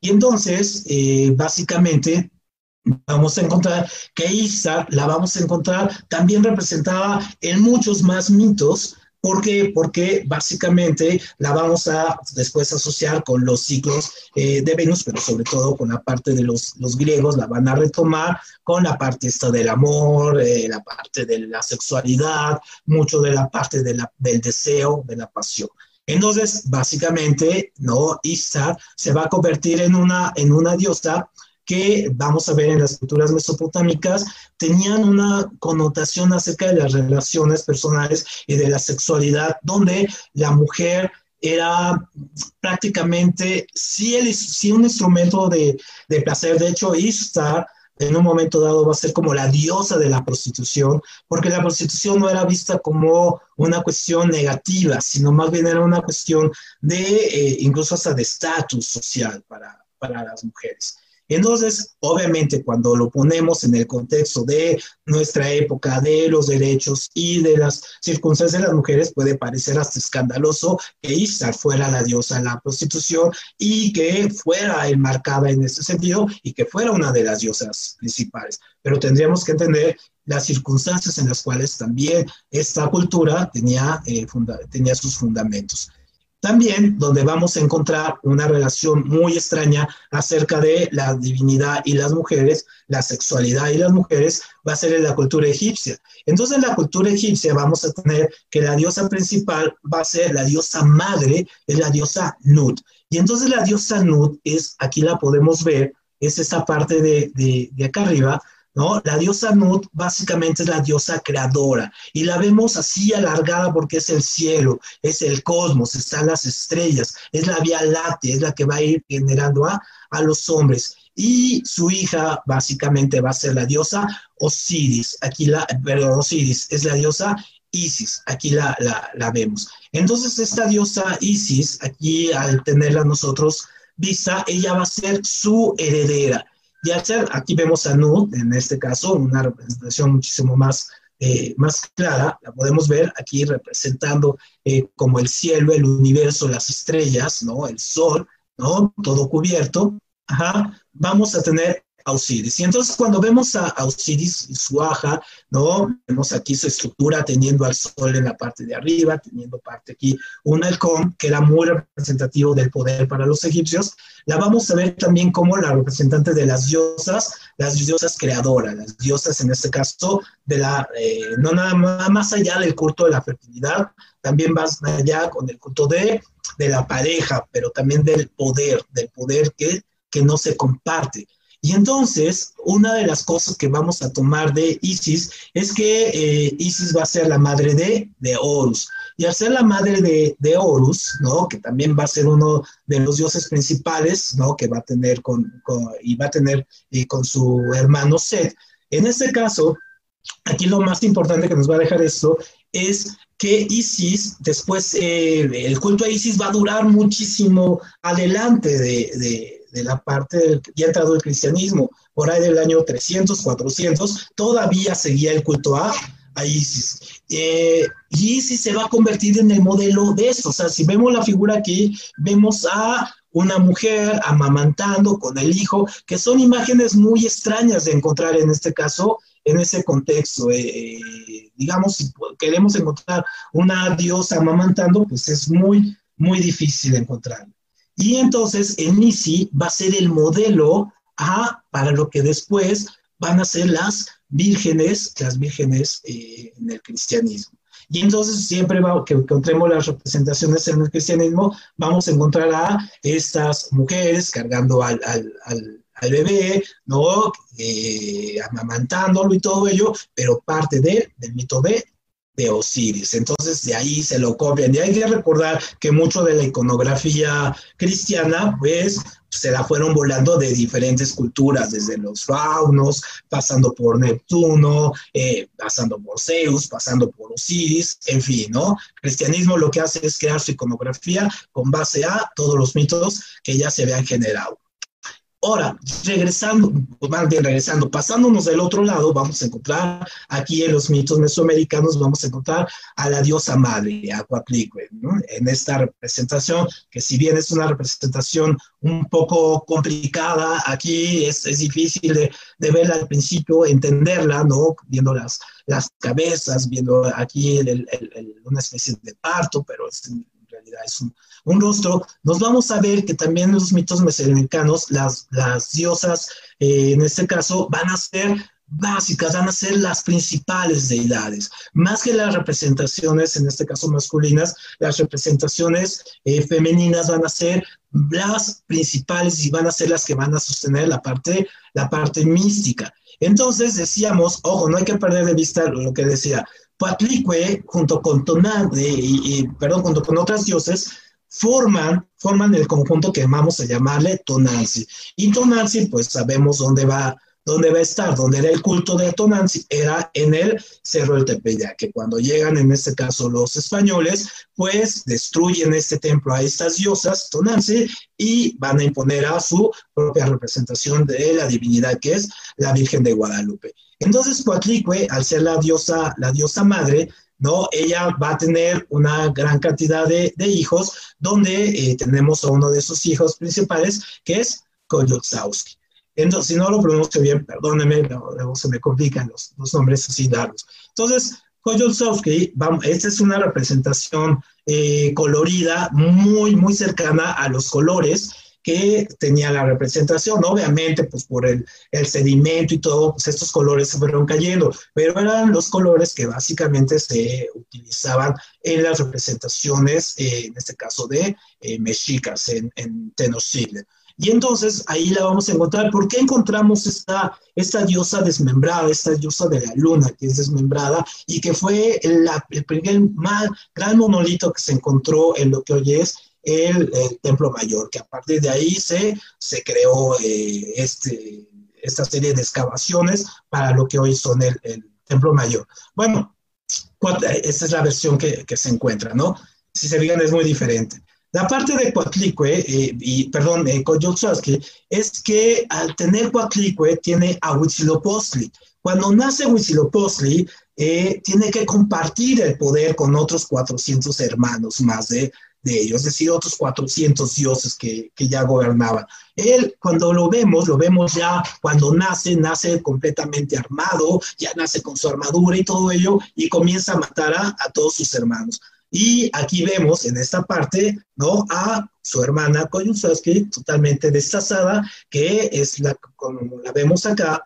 Y entonces, eh, básicamente, vamos a encontrar que Istar la vamos a encontrar también representada en muchos más mitos. ¿Por qué? Porque básicamente la vamos a después asociar con los ciclos eh, de Venus, pero sobre todo con la parte de los, los, griegos, la van a retomar con la parte esta del amor, eh, la parte de la sexualidad, mucho de la parte de del deseo, de la pasión. Entonces, básicamente, ¿no? Istar se va a convertir en una, en una diosa que vamos a ver en las culturas mesopotámicas, tenían una connotación acerca de las relaciones personales y de la sexualidad, donde la mujer era prácticamente sí, el, un instrumento de, de placer. De hecho, Istar en un momento dado va a ser como la diosa de la prostitución, porque la prostitución no era vista como una cuestión negativa, sino más bien era una cuestión de, eh, incluso hasta de estatus social para, para las mujeres. Entonces, obviamente, cuando lo ponemos en el contexto de nuestra época, de los derechos y de las circunstancias de las mujeres, puede parecer hasta escandaloso que Istar fuera la diosa de la prostitución y que fuera enmarcada en ese sentido y que fuera una de las diosas principales. Pero tendríamos que entender las circunstancias en las cuales también esta cultura tenía, eh, tenía sus fundamentos. También donde vamos a encontrar una relación muy extraña acerca de la divinidad y las mujeres, la sexualidad y las mujeres, va a ser en la cultura egipcia. Entonces en la cultura egipcia vamos a tener que la diosa principal va a ser la diosa madre, es la diosa Nut. Y entonces la diosa Nut es, aquí la podemos ver, es esta parte de, de, de acá arriba, ¿no? La diosa Nut básicamente es la diosa creadora y la vemos así alargada porque es el cielo, es el cosmos, están las estrellas, es la vía láctea, es la que va a ir generando a, a los hombres. Y su hija básicamente va a ser la diosa Osiris, aquí la, perdón, Osiris es la diosa Isis, aquí la, la, la vemos. Entonces esta diosa Isis, aquí al tenerla nosotros vista, ella va a ser su heredera hacer, aquí vemos a Nud, en este caso, una representación muchísimo más, eh, más clara, la podemos ver aquí representando eh, como el cielo, el universo, las estrellas, ¿no? El sol, ¿no? Todo cubierto. Ajá. Vamos a tener a Osiris. Y entonces cuando vemos a, Osiris y su aja, ¿no? Vemos aquí su estructura teniendo al sol en la parte de arriba, teniendo parte aquí un halcón, que era muy representativo del poder para los egipcios. La vamos a ver también como la representante de las diosas, las diosas creadoras, las diosas en este caso de la, eh, no nada más allá del culto de la fertilidad, también más allá con el culto de, de la pareja, pero también del poder, del poder que, que no se comparte. Y entonces, una de las cosas que vamos a tomar de Isis es que eh, Isis va a ser la madre de, de Horus. Y al ser la madre de, de, Horus, ¿no? Que también va a ser uno de los dioses principales, ¿no? Que va a tener con, y va a tener eh, con su hermano Set. En este caso, aquí lo más importante que nos va a dejar esto es que Isis, después eh, el culto a Isis va a durar muchísimo adelante de de la parte del, ya entrado el cristianismo, por ahí del año 300, 400, todavía seguía el culto a, Isis. Eh, y Isis se va a convertir en el modelo de eso. O sea, si vemos la figura aquí, vemos a una mujer amamantando con el hijo, que son imágenes muy extrañas de encontrar en este caso, en ese contexto. Eh, digamos, si queremos encontrar una diosa amamantando, pues es muy, muy difícil encontrarlo. Y entonces el NISI va a ser el modelo a, para lo que después van a ser las vírgenes, las vírgenes eh, en el cristianismo. Y entonces siempre va, que encontremos las representaciones en el cristianismo, vamos a encontrar a estas mujeres cargando al, bebé, ¿no? Eh, amamantándolo y todo ello, pero parte de, del mito de de Osiris. Entonces de ahí se lo copian. Y hay que recordar que mucho de la iconografía cristiana, pues se la fueron volando de diferentes culturas, desde los faunos, pasando por Neptuno, eh, pasando por Zeus, pasando por Osiris, en fin, ¿no? Cristianismo lo que hace es crear su iconografía con base a todos los mitos que ya se habían generado. Ahora, regresando, más bien regresando, pasándonos del otro lado, vamos a encontrar aquí en los mitos mesoamericanos, vamos a encontrar a la diosa madre, a ¿no? en esta representación, que si bien es una representación un poco complicada, aquí es, es difícil de, verla al principio, entenderla, ¿no? Viendo las, las cabezas, viendo aquí una especie de parto, pero es es un, rostro, nos vamos a ver que también los mitos mesoamericanos las, las diosas, eh, en este caso, van a ser básicas, van a ser las principales deidades. Más que las representaciones, en este caso masculinas, las representaciones eh, femeninas van a ser las principales y van a ser las que van a sostener la parte, la parte mística. Entonces decíamos, ojo, no hay que perder de vista lo que decía, Patlicue, junto con Tonante, y, perdón, junto con otras dioses, forman, forman el conjunto que vamos a llamarle Tonanzi. Y Tonanzi, pues sabemos dónde va, dónde va a estar, dónde era el culto de Tonanzi, era en el Cerro del Tepeyac, que cuando llegan, en este caso, los españoles, pues destruyen este templo a estas diosas, Tonanzi, y van a imponer a su propia representación de la divinidad, que es la Virgen de Guadalupe. Entonces, Coatlicue, al ser la diosa, la diosa madre, ¿no? Ella va a tener una gran cantidad de, hijos, donde eh, tenemos a uno de sus hijos principales, que es Koyotsowski. Entonces, si no lo pronuncio bien, perdóneme, luego se me complican los, los nombres así largos. Entonces, Koyotsowski, esta es una representación eh, colorida muy, muy cercana a los colores que tenía la representación. Obviamente, pues por el, el, sedimento y todo, pues estos colores se fueron cayendo, pero eran los colores que básicamente se utilizaban en las representaciones, eh, en este caso de eh, mexicas en, en Tenochtitlan. Y entonces ahí la vamos a encontrar. ¿Por qué encontramos esta, esta diosa desmembrada, esta diosa de la luna que es desmembrada y que fue el primer gran monolito que se encontró en lo que hoy es el, Templo Mayor, que a partir de ahí se, se creó eh, este, esta serie de excavaciones para lo que hoy son el, Templo Mayor. Bueno, esta es la versión que, que, se encuentra, ¿no? Si se fijan, es muy diferente. La parte de Coatlicue, eh, y perdón, eh, es que al tener Coatlicue tiene a Huitzilopochtli. Cuando nace Huitzilopochtli, eh, tiene que compartir el poder con otros 400 hermanos más de, ellos, es decir, otros 400 dioses que, ya gobernaban. Él, cuando lo vemos, lo vemos ya cuando nace, nace completamente armado, ya nace con su armadura y todo ello, y comienza a matar a todos sus hermanos. Y aquí vemos en esta parte, ¿no? A su hermana Koyusaski totalmente destazada, que es la, como la vemos acá,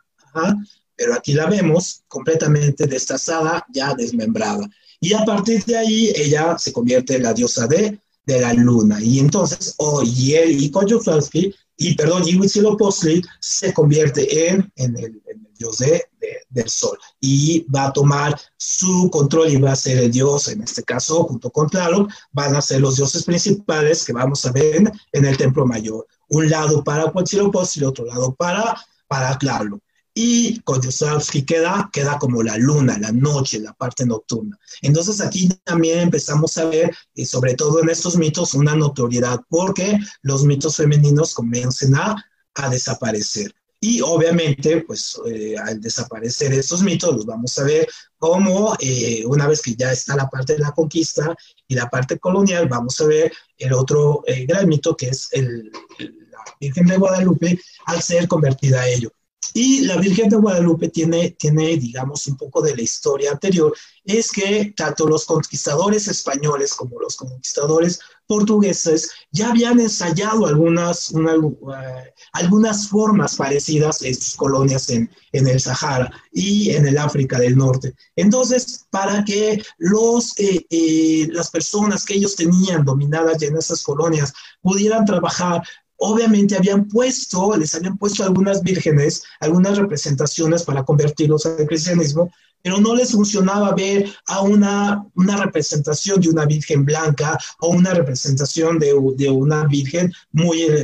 pero aquí la vemos completamente destazada, ya desmembrada. Y a partir de ahí, ella se convierte en la diosa de de la luna. Y entonces, oh, y él y Koyoslavsky, y perdón, y Huitzilopochtli se convierte en, en, el, dios de, del sol y va a tomar su control y va a ser el dios, en este caso, junto con Tlaloc, van a ser los dioses principales que vamos a ver en, el templo mayor. Un lado para Huitzilopochtli otro lado para, para Tlaloc y Koyoslavsky queda, queda como la luna, la noche, la parte nocturna. Entonces aquí también empezamos a ver, y sobre todo en estos mitos, una notoriedad porque los mitos femeninos comienzan a, a desaparecer. Y obviamente, pues eh, al desaparecer estos mitos, los vamos a ver como eh, una vez que ya está la parte de la conquista y la parte colonial, vamos a ver el otro eh, gran mito que es la Virgen de Guadalupe al ser convertida a ello. Y la Virgen de Guadalupe tiene, tiene, digamos, un poco de la historia anterior, es que tanto los conquistadores españoles como los conquistadores portugueses ya habían ensayado algunas, eh, algunas formas parecidas en sus colonias en, en, el Sahara y en el África del Norte. Entonces, para que los, eh, eh, las personas que ellos tenían dominadas en esas colonias pudieran trabajar obviamente habían puesto, les habían puesto algunas vírgenes, algunas representaciones para convertirlos al cristianismo, pero no les funcionaba ver a una, una representación de una virgen blanca o una representación de, de una virgen muy en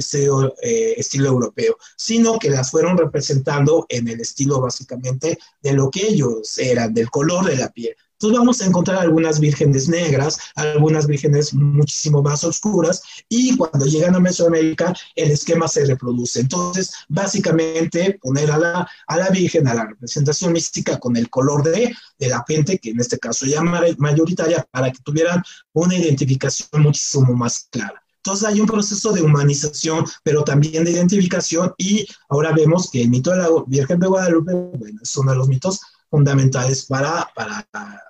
eh, estilo europeo, sino que las fueron representando en el estilo básicamente de lo que ellos eran, del color de la piel. Entonces vamos a encontrar algunas vírgenes negras, algunas vírgenes muchísimo más oscuras y cuando llegan a Mesoamérica el esquema se reproduce. Entonces básicamente poner a la, a la virgen, a la representación mística con el color de, de la gente, que en este caso ya mayoritaria, para que tuvieran una identificación muchísimo más clara. Entonces hay un proceso de humanización, pero también de identificación y ahora vemos que el mito de la Virgen de Guadalupe, bueno, es uno de los mitos fundamentales para, para,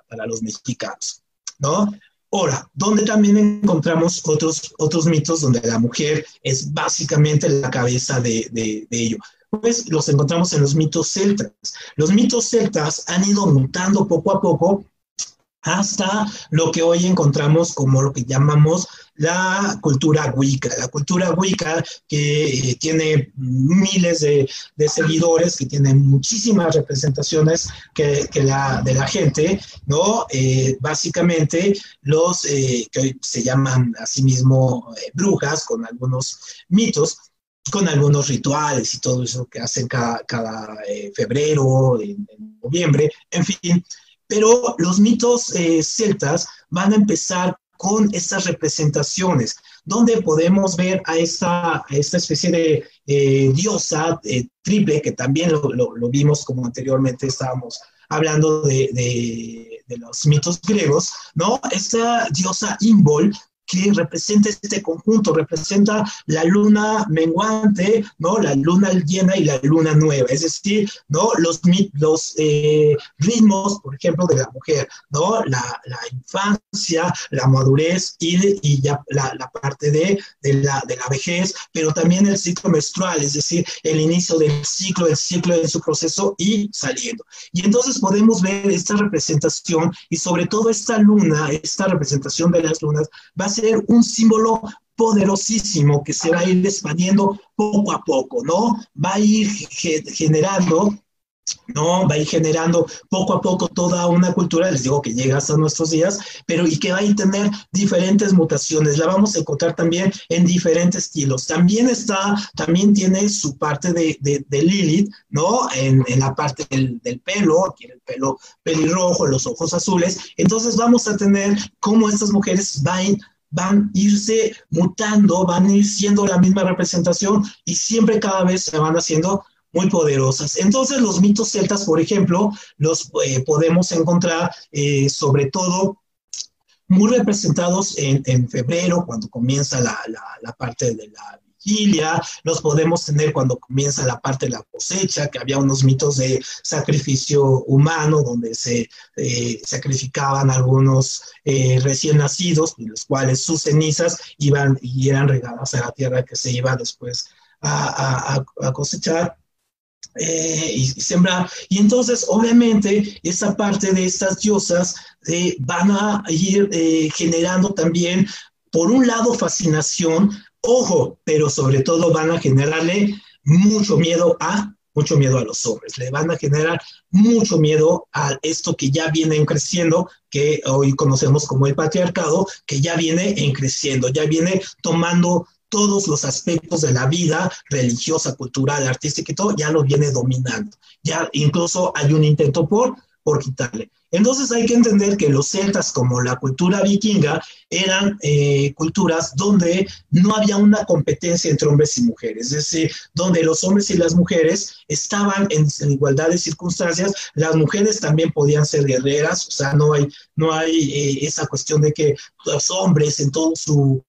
para los mexicanos, ¿no? Ahora, donde también encontramos otros, otros mitos donde la mujer es básicamente la cabeza de, de, de ello. Pues los encontramos en los mitos celtas. Los mitos celtas han ido mutando poco a poco hasta lo que hoy encontramos como lo que llamamos la cultura wicca. La cultura wicca que eh, tiene miles de, seguidores, que tiene muchísimas representaciones que, la, de la gente, ¿no? Eh, básicamente los eh, que se llaman a sí mismo brujas con algunos mitos, con algunos rituales y todo eso que hacen cada, cada febrero, en, noviembre, en fin. Pero los mitos celtas van a empezar con estas representaciones, donde podemos ver a esta, esta especie de eh, diosa eh, triple, que también lo, vimos como anteriormente estábamos hablando de, los mitos griegos, ¿no? Esta diosa Imbol que representa este conjunto, representa la luna menguante, ¿no? La luna llena y la luna nueva, es decir, ¿no? Los, los eh, ritmos, por ejemplo, de la mujer, ¿no? La, la infancia, la madurez y, y ya la, la parte de, de, la, de la vejez, pero también el ciclo menstrual, es decir, el inicio del ciclo, el ciclo de su proceso y saliendo. Y entonces podemos ver esta representación y sobre todo esta luna, esta representación de las lunas, va a ser un símbolo poderosísimo que se va a ir expandiendo poco a poco, ¿no? Va a ir generando ¿no? Va a ir generando poco a poco toda una cultura, les digo que llega hasta nuestros días, pero y que va a tener diferentes mutaciones, la vamos a encontrar también en diferentes estilos. También está, también tiene su parte de, de, Lilith, ¿no? En, la parte del, del, pelo, aquí el pelo pelirrojo, los ojos azules, entonces vamos a tener cómo estas mujeres van van a irse mutando, van a ir siendo la misma representación y siempre cada vez se van haciendo muy poderosas. Entonces los mitos celtas, por ejemplo, los eh, podemos encontrar eh, sobre todo muy representados en, en febrero, cuando comienza la, la, la, parte de la los podemos tener cuando comienza la parte de la cosecha, que había unos mitos de sacrificio humano, donde se eh, sacrificaban algunos eh, recién nacidos, en los cuales sus cenizas iban y eran regadas a la tierra que se iba después a, cosechar. Eh, y, sembrar. Y entonces, obviamente, esa parte de estas diosas van a ir generando también, por un lado, fascinación, Ojo, pero sobre todo van a generarle mucho miedo a mucho miedo a los hombres, le van a generar mucho miedo a esto que ya viene creciendo, que hoy conocemos como el patriarcado, que ya viene en creciendo, ya viene tomando todos los aspectos de la vida religiosa, cultural, artística y todo, ya lo viene dominando. Ya incluso hay un intento por por quitarle. Entonces hay que entender que los celtas, como la cultura vikinga, eran eh, culturas donde no había una competencia entre hombres y mujeres, es decir, donde los hombres y las mujeres estaban en, en igualdad de circunstancias, las mujeres también podían ser guerreras, o sea, no hay, no hay eh, esa cuestión de que los hombres en todo su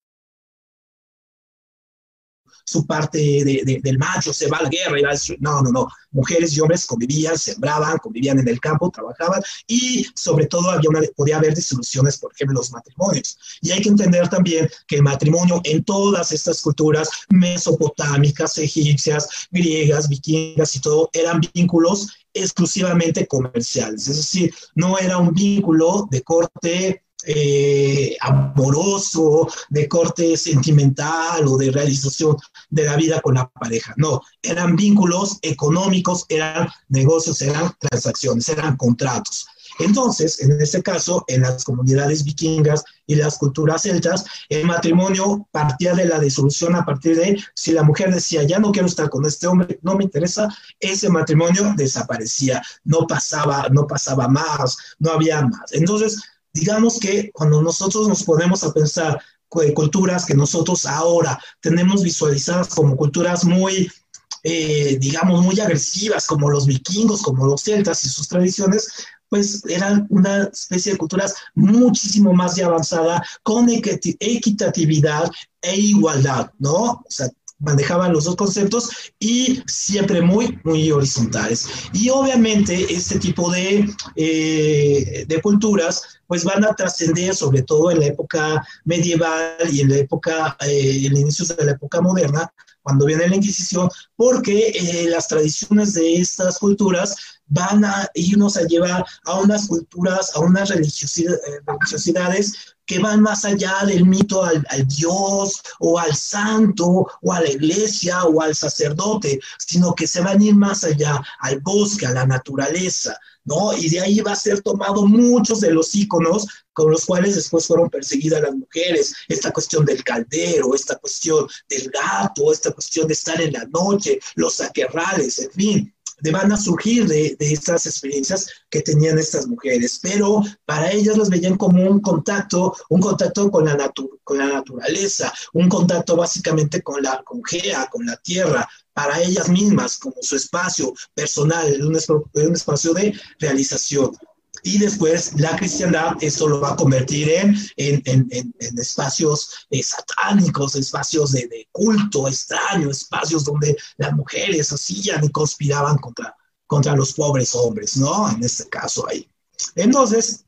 su parte de, de, del macho, se va a la guerra y va a no, no, no, mujeres y hombres convivían, sembraban, convivían en el campo, trabajaban y sobre todo había una, podía haber disoluciones, por ejemplo, los matrimonios. Y hay que entender también que el matrimonio en todas estas culturas mesopotámicas, egipcias, griegas, vikingas y todo, eran vínculos exclusivamente comerciales, es decir, no era un vínculo de corte eh, amoroso, de corte sentimental o de realización de la vida con la pareja. No, eran vínculos económicos, eran negocios, eran transacciones, eran contratos. Entonces, en este caso, en las comunidades vikingas y las culturas celtas, el matrimonio partía de la disolución a partir de si la mujer decía, ya no quiero estar con este hombre, no me interesa, ese matrimonio desaparecía, no pasaba, no pasaba más, no había más. Entonces, digamos que cuando nosotros nos ponemos a pensar culturas que nosotros ahora tenemos visualizadas como culturas muy eh, digamos, muy agresivas, como los vikingos, como los celtas y sus tradiciones, pues eran una especie de culturas muchísimo más avanzada, con equitatividad e igualdad, ¿no? O sea, manejaban los dos conceptos y siempre muy, muy horizontales. Y obviamente este tipo de, eh, de culturas pues van a trascender sobre todo en la época medieval y en la época, eh, en inicios de la época moderna, cuando viene la Inquisición, porque eh, las tradiciones de estas culturas van a irnos a llevar a unas culturas, a unas religiosidades que van más allá del mito al, Dios o al santo o a la iglesia o al sacerdote, sino que se van a ir más allá al bosque, a la naturaleza, ¿no? Y de ahí va a ser tomado muchos de los íconos con los cuales después fueron perseguidas las mujeres, esta cuestión del caldero, esta cuestión del gato, esta cuestión de estar en la noche, los aquerrales, en fin, van a surgir de, estas experiencias que tenían estas mujeres, pero para ellas las veían como un contacto, un contacto con la, con la naturaleza, un contacto básicamente con la con Gea, con la tierra, para ellas mismas, como su espacio personal, un espacio de realización y después la cristiandad esto lo va a convertir en, en, en, espacios eh, satánicos, espacios de, culto extraño, espacios donde las mujeres hacían y conspiraban contra, contra los pobres hombres, ¿no? En este caso ahí. Entonces,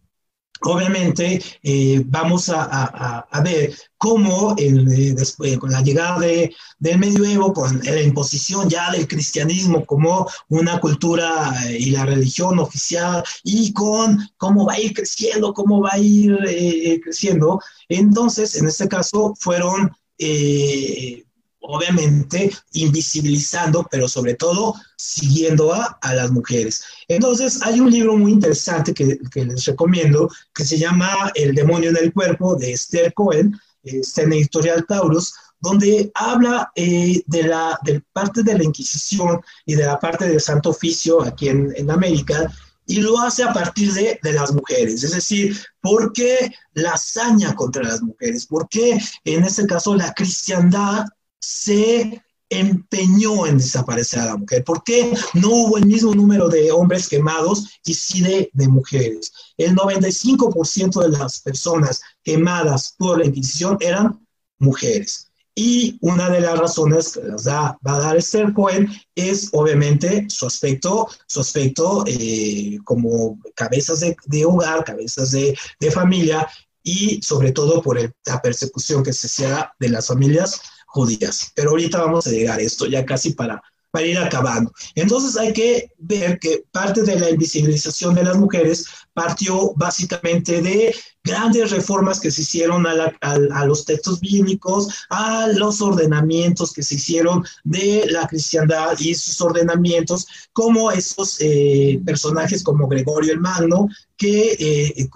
obviamente eh, vamos a, ver cómo el, después, con la llegada del medioevo, con la imposición ya del cristianismo como una cultura eh, y la religión oficial, y con cómo va a ir creciendo, cómo va a ir eh, creciendo, entonces en este caso fueron obviamente invisibilizando, pero sobre todo siguiendo a, a, las mujeres. Entonces, hay un libro muy interesante que, que, les recomiendo, que se llama El demonio en el cuerpo, de Esther Cohen, está en Editorial Taurus, donde habla eh, de la de parte de la Inquisición y de la parte del Santo Oficio aquí en, en América, y lo hace a partir de, de, las mujeres. Es decir, ¿por qué la hazaña contra las mujeres? ¿Por qué en este caso la cristiandad se empeñó en desaparecer a la mujer? ¿Por qué no hubo el mismo número de hombres quemados y sí de, mujeres? El 95% de las personas quemadas por la Inquisición eran mujeres. Y una de las razones que las da, va a dar Esther Cohen es obviamente su aspecto, su aspecto eh, como cabezas de, hogar, cabezas de, familia y sobre todo por la persecución que se hacía de las familias judías. Pero ahorita vamos a llegar a esto ya casi para, para ir acabando. Entonces hay que ver que parte de la invisibilización de las mujeres partió básicamente de grandes reformas que se hicieron a, los textos bíblicos, a los ordenamientos que se hicieron de la cristiandad y sus ordenamientos, como esos eh, personajes como Gregorio el Magno, que eh,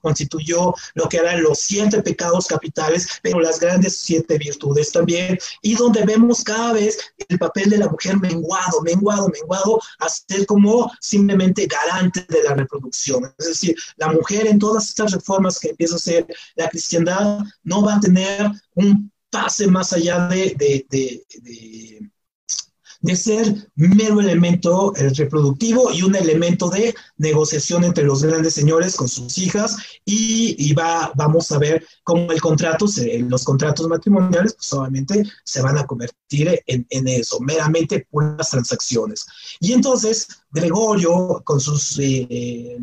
constituyó, lo que eran los siete pecados capitales, pero las grandes siete virtudes también, y donde vemos cada vez el papel de la mujer menguado, menguado, menguado, a ser como simplemente garante de la reproducción. Es decir, la mujer en todas estas reformas que empieza a hacer la cristiandad no va a tener un pase más allá de, de, de ser mero elemento eh, reproductivo y un elemento de negociación entre los grandes señores con sus hijas y, va, vamos a ver cómo el contrato, los contratos matrimoniales, pues obviamente se van a convertir en, en eso, meramente puras transacciones. Y entonces Gregorio, con sus eh,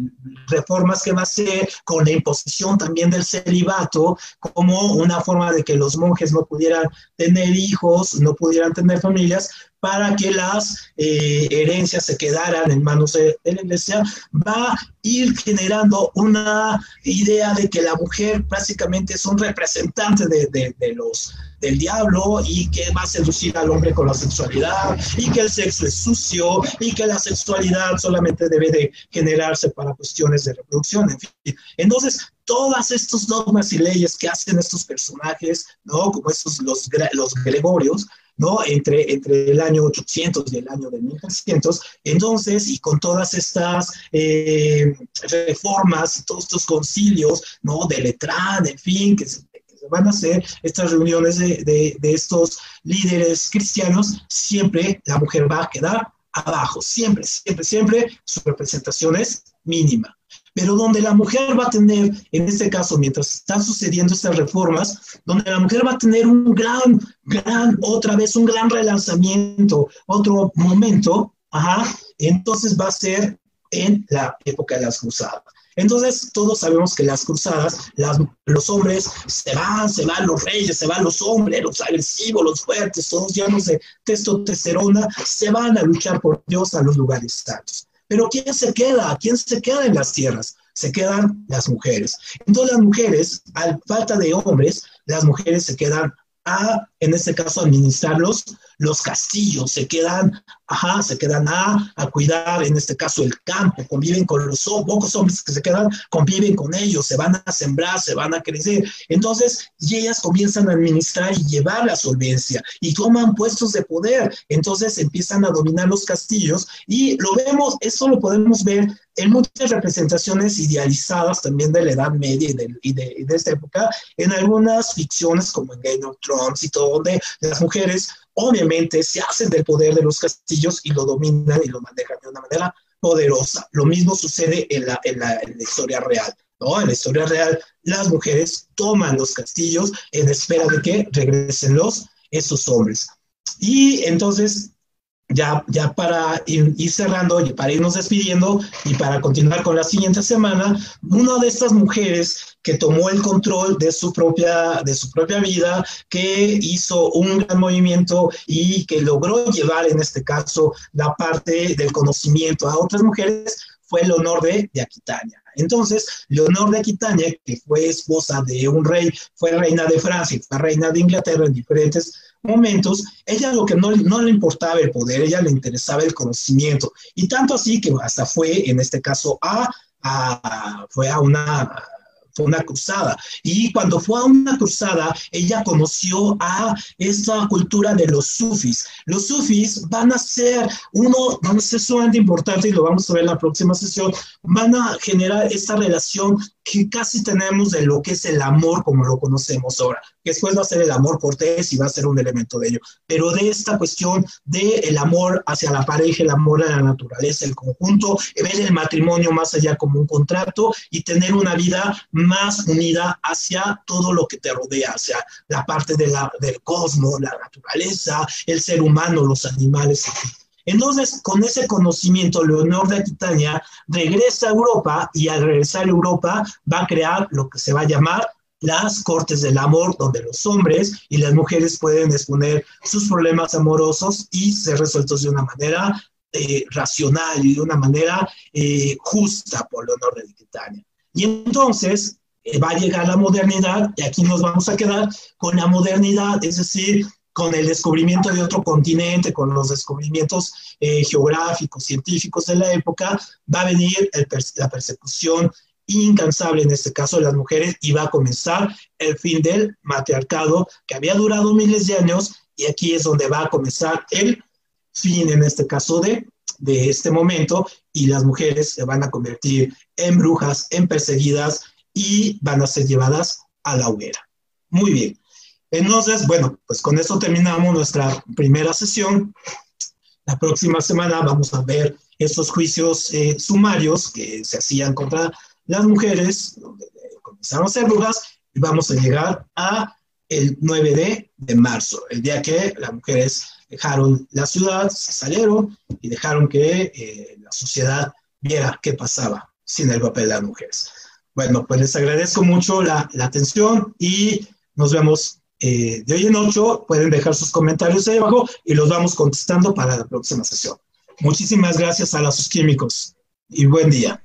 reformas que va a hacer, con la imposición también del celibato, como una forma de que los monjes no pudieran tener hijos, no pudieran tener familias, para que las eh, herencias se quedaran en manos de, la iglesia, va a ir generando una idea de que la mujer básicamente es un representante de, de los del diablo y que va a seducir al hombre con la sexualidad y que el sexo es sucio y que la sexualidad solamente debe de generarse para cuestiones de reproducción, en fin. Entonces, todas estos dogmas y leyes que hacen estos personajes, ¿no? Como estos, los, los gregorios, ¿no? Entre, entre el año 800 y el año de 1300. Entonces, y con todas estas eh, reformas, todos estos concilios, ¿no? De Letrán, en fin, que se van a hacer estas reuniones de, de, estos líderes cristianos, siempre la mujer va a quedar abajo, siempre, siempre, siempre su representación es mínima. Pero donde la mujer va a tener, en este caso, mientras están sucediendo estas reformas, donde la mujer va a tener un gran, gran, otra vez, un gran relanzamiento, otro momento, ajá, entonces va a ser en la época de las cruzadas. Entonces, todos sabemos que las cruzadas, los hombres se van, se van los reyes, se van los hombres, los agresivos, los fuertes, todos llenos de testosterona, se van a luchar por Dios a los lugares santos. Pero ¿quién se queda? ¿Quién se queda en las tierras? Se quedan las mujeres. Entonces las mujeres, al falta de hombres, las mujeres se quedan a, en este caso, administrarlos los castillos, se quedan, ajá, se quedan a, cuidar, en este caso, el campo, conviven con los pocos hombres que se quedan, conviven con ellos, se van a sembrar, se van a crecer. Entonces, y ellas comienzan a administrar y llevar la solvencia y toman puestos de poder. Entonces, empiezan a dominar los castillos y lo vemos, eso lo podemos ver en muchas representaciones idealizadas también de la Edad Media y de, y de, de esta época, en algunas ficciones como en Game of Thrones y todo, donde las mujeres obviamente se hacen del poder de los castillos y lo dominan y lo manejan de una manera poderosa. Lo mismo sucede en la, en la, historia real. ¿no? En la historia real, las mujeres toman los castillos en espera de que regresen los, esos hombres. Y entonces ya, ya para ir, cerrando y para irnos despidiendo y para continuar con la siguiente semana, una de estas mujeres que tomó el control de su propia, de su propia vida, que hizo un gran movimiento y que logró llevar en este caso la parte del conocimiento a otras mujeres, fue Leonor de, de Aquitania. Entonces, Leonor de Aquitania, que fue esposa de un rey, fue reina de Francia, fue reina de Inglaterra en diferentes momentos, ella lo que no, no le importaba el poder, ella le interesaba el conocimiento. Y tanto así que hasta fue, en este caso, a, a fue a una fue una cruzada. Y cuando fue a una cruzada, ella conoció a esta cultura de los sufis. Los sufis van a ser uno, van a ser sumamente importante y lo vamos a ver en la próxima sesión, van a generar esta relación que casi tenemos de lo que es el amor como lo conocemos ahora. Después va a ser el amor cortés y va a ser un elemento de ello. Pero de esta cuestión del el amor hacia la pareja, el amor a la naturaleza, el conjunto, ver el matrimonio más allá como un contrato y tener una vida más unida hacia todo lo que te rodea, hacia la parte de la, del cosmos, la naturaleza, el ser humano, los animales, entonces, con ese conocimiento, Leonor de Aquitania regresa a Europa y al regresar a Europa va a crear lo que se va a llamar las cortes del amor, donde los hombres y las mujeres pueden exponer sus problemas amorosos y ser resueltos de una manera eh, racional y de una manera eh, justa por Leonor de Aquitania. Y entonces eh, va a llegar la modernidad y aquí nos vamos a quedar con la modernidad, es decir, con el descubrimiento de otro continente, con los descubrimientos eh, geográficos, científicos de la época, va a venir la persecución incansable, en este caso de las mujeres, y va a comenzar el fin del matriarcado que había durado miles de años, y aquí es donde va a comenzar el fin, en este caso, de, de este momento, y las mujeres se van a convertir en brujas, en perseguidas, y van a ser llevadas a la hoguera. Muy bien. Entonces, bueno, pues con esto terminamos nuestra primera sesión. La próxima semana vamos a ver estos juicios eh, sumarios que se hacían contra las mujeres, donde comenzaron a ser brujas, y vamos a llegar a el 9 de, de marzo, el día que las mujeres dejaron la ciudad, se salieron y dejaron que eh, la sociedad viera qué pasaba sin el papel de las mujeres. Bueno, pues les agradezco mucho la, la atención y nos vemos eh, de hoy en ocho. Pueden dejar sus comentarios ahí abajo y los vamos contestando para la próxima sesión. Muchísimas gracias a los químicos y buen día.